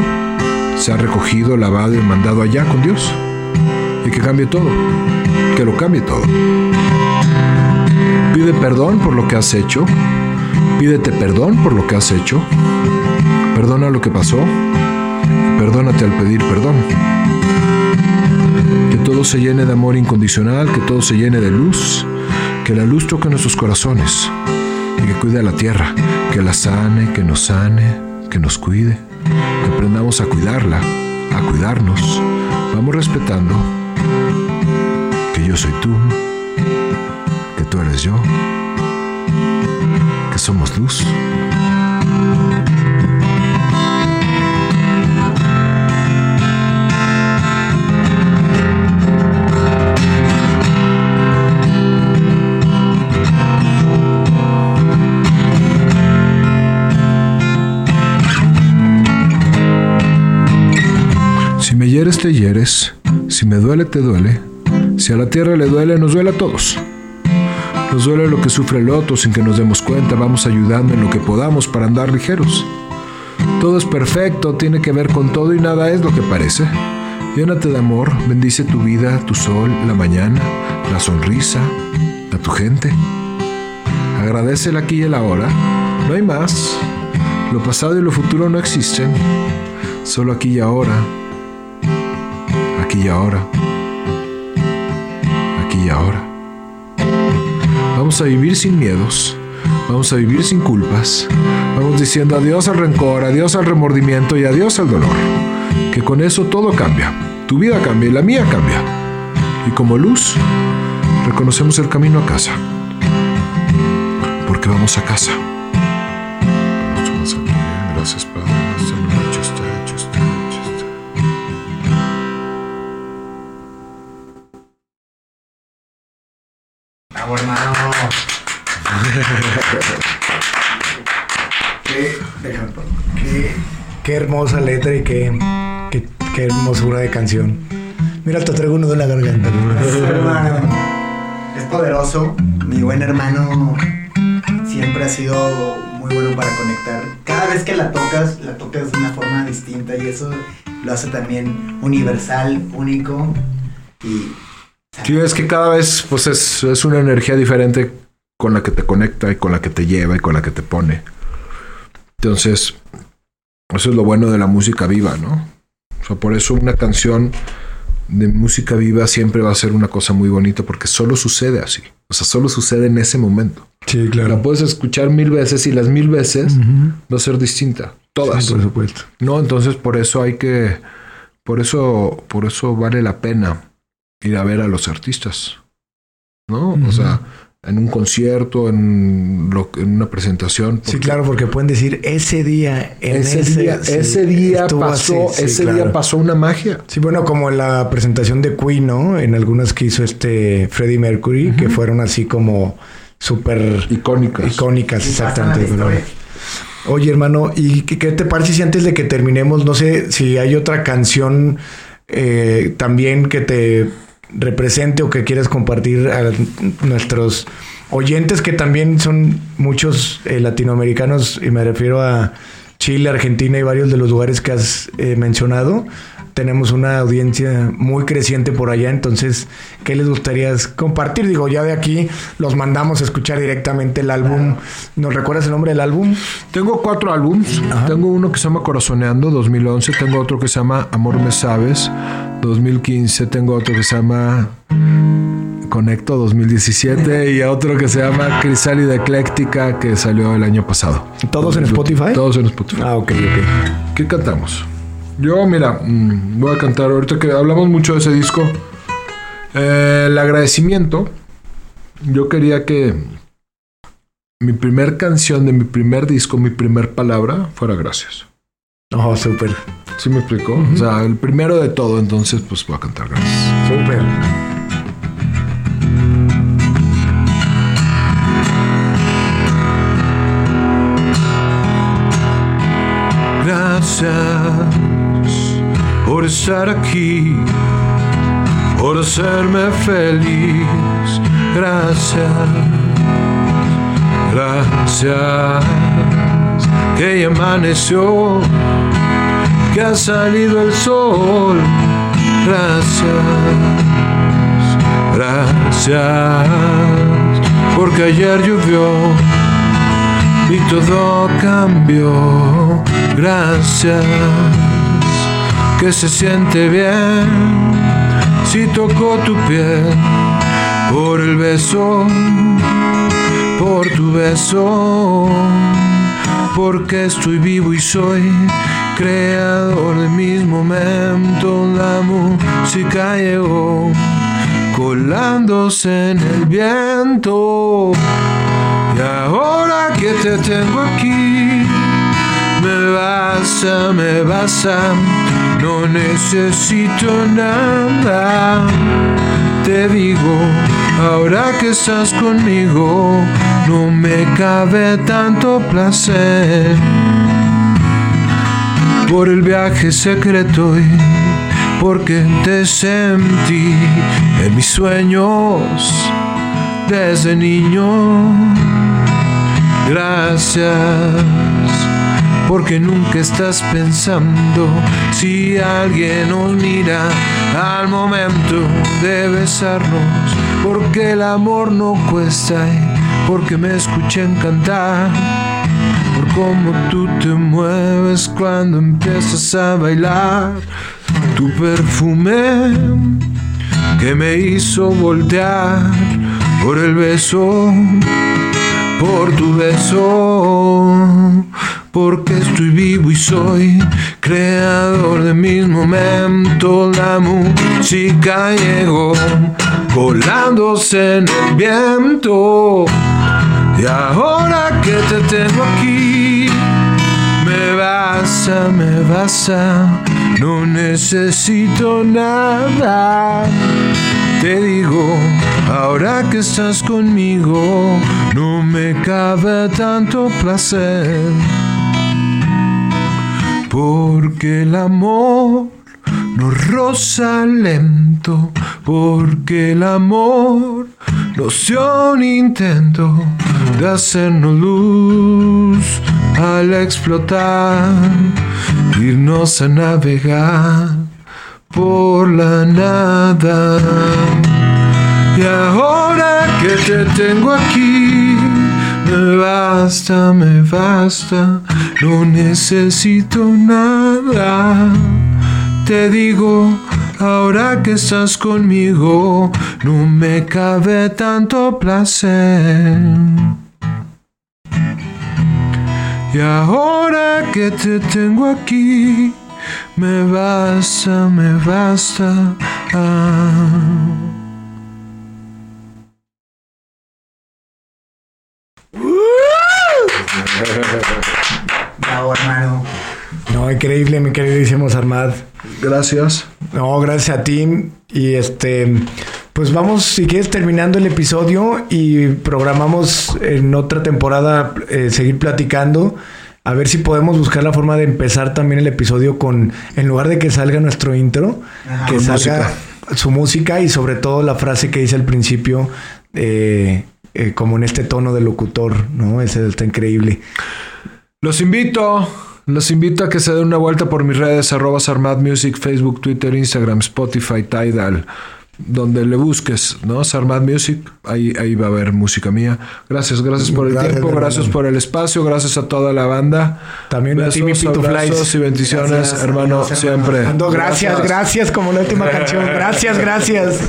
sea recogido, lavado y mandado allá con Dios. Y que cambie todo. Que lo cambie todo. Pide perdón por lo que has hecho. Pídete perdón por lo que has hecho. Perdona lo que pasó. Perdónate al pedir perdón. Que todo se llene de amor incondicional, que todo se llene de luz, que la luz toque nuestros corazones y que cuide a la tierra, que la sane, que nos sane, que nos cuide, que aprendamos a cuidarla, a cuidarnos. Vamos respetando soy tú, que tú eres yo, que somos luz. Si me hieres, te hieres. Si me duele, te duele. Si a la tierra le duele, nos duele a todos. Nos duele lo que sufre el otro sin que nos demos cuenta. Vamos ayudando en lo que podamos para andar ligeros. Todo es perfecto, tiene que ver con todo y nada es lo que parece. Llénate de amor, bendice tu vida, tu sol, la mañana, la sonrisa, a tu gente. Agradece el aquí y el ahora. No hay más. Lo pasado y lo futuro no existen. Solo aquí y ahora. Aquí y ahora. Vamos a vivir sin miedos. Vamos a vivir sin culpas. Vamos diciendo adiós al rencor, adiós al remordimiento y adiós al dolor. Que con eso todo cambia. Tu vida cambia y la mía cambia. Y como luz, reconocemos el camino a casa. Porque vamos a casa. Qué, déjame, qué, Qué hermosa letra y qué, qué, qué hermosura de canción. Mira, te traigo uno de la garganta. hermano. Es poderoso. Mi buen hermano siempre ha sido muy bueno para conectar. Cada vez que la tocas, la tocas de una forma distinta y eso lo hace también universal, único y Sí, es que cada vez pues es, es una energía diferente con la que te conecta y con la que te lleva y con la que te pone. Entonces, eso es lo bueno de la música viva, ¿no? O sea, por eso una canción de música viva siempre va a ser una cosa muy bonita porque solo sucede así. O sea, solo sucede en ese momento. Sí, La puedes escuchar mil veces y las mil veces va a ser distinta. Todas. Sí, por supuesto. No, entonces por eso hay que, por eso, por eso vale la pena ir a ver a los artistas, ¿no? O sea, en un concierto, en, lo- en una presentación. Sí, porque claro, porque pueden decir ese día, en Ese, ese, día, sí, ese día pasó, así, sí, ese claro. día pasó una magia. Sí, bueno, como en la presentación de Queen, ¿no? En algunas que hizo este Freddie Mercury, que fueron así como súper Icónicas. icónicas, exactamente. Oye, hermano, ¿y qué qué te parece si antes de que terminemos, no sé si hay otra canción eh, también que te represente o que quieras compartir a nuestros oyentes que también son muchos eh, latinoamericanos y me refiero a Chile, Argentina y varios de los lugares que has eh, mencionado. Tenemos una audiencia muy creciente por allá, entonces, ¿qué les gustaría compartir? Digo, ya de aquí los mandamos a escuchar directamente el álbum. ¿Nos recuerdas el nombre del álbum? Tengo cuatro álbums. Tengo uno que se llama Corazoneando, 2011. Tengo otro que se llama Amor Me Sabes, 2015. Tengo otro que se llama Conecto 2017 y otro que se llama Crisálida Ecléctica que salió el año pasado. ¿Todos en Spotify? Todos en Spotify. Ah, ok, ok. ¿Qué cantamos? Yo, mira, mm, voy a cantar ahorita que hablamos mucho de ese disco. Eh, el agradecimiento. Yo quería que mi primer canción de mi primer disco, mi primer palabra, fuera gracias. Oh, súper. ¿Sí me explicó? O sea, el primero de todo, entonces, pues voy a cantar gracias. Súper. Gracias por estar aquí, por hacerme feliz. Gracias, gracias que ya amaneció, que ha salido el sol. Gracias, gracias, porque ayer llovió y todo cambió. Gracias, que se siente bien si tocó tu piel por el beso, por tu beso, porque estoy vivo y soy creador de mis momentos. La música llegó colándose en el viento. Y ahora que te tengo aquí, me basta, me basta, no necesito nada. Te digo, ahora que estás conmigo, no me cabe tanto placer. Por el viaje secreto y porque te sentí en mis sueños desde niño. Gracias, porque nunca estás pensando si alguien nos mira al momento de besarnos, porque el amor no cuesta, y porque me escuchen cantar, por cómo tú te mueves cuando empiezas a bailar, tu perfume que me hizo voltear por el beso por tu beso, porque estoy vivo y soy creador de mis momentos. La música llegó volándose en el viento. Y ahora que te tengo aquí, me basta, me basta, no necesito nada. Te digo, ahora que estás conmigo, no me cabe tanto placer. Porque el amor nos roza lento, porque el amor nos dio un intento de hacernos luz al explotar, irnos a navegar por la nada. Y ahora que te tengo aquí, me basta, me basta, no necesito nada. Te digo, ahora que estás conmigo, no me cabe tanto placer. Y ahora que te tengo aquí, me basta, me basta. Ah. Bravo, hermano. No, increíble, mi queridísimos Armad. Gracias. No, gracias a ti. Y este, pues vamos, si quieres, terminando el episodio y programamos en otra temporada eh, seguir platicando. A ver si podemos buscar la forma de empezar también el episodio con, en lugar de que salga nuestro intro, Ajá, que salga su música y sobre todo la frase que dice al principio, eh, eh, como en este tono de locutor, ¿no? Ese está increíble. Los invito, Los invito a que se den una vuelta por mis redes, arroba Sarmat Music, Facebook, Twitter, Instagram, Spotify, Tidal, donde le busques, ¿no? Sarmat Music, ahí, ahí va a haber música mía. Gracias, gracias por el Gracias, tiempo, gracias por el espacio, gracias a toda la banda. También a ti, mi Besos, Pituflies. abrazos y bendiciones, Gracias, hermano, gracias, hermano. siempre. Ando, gracias, gracias, como la última canción. Gracias, gracias.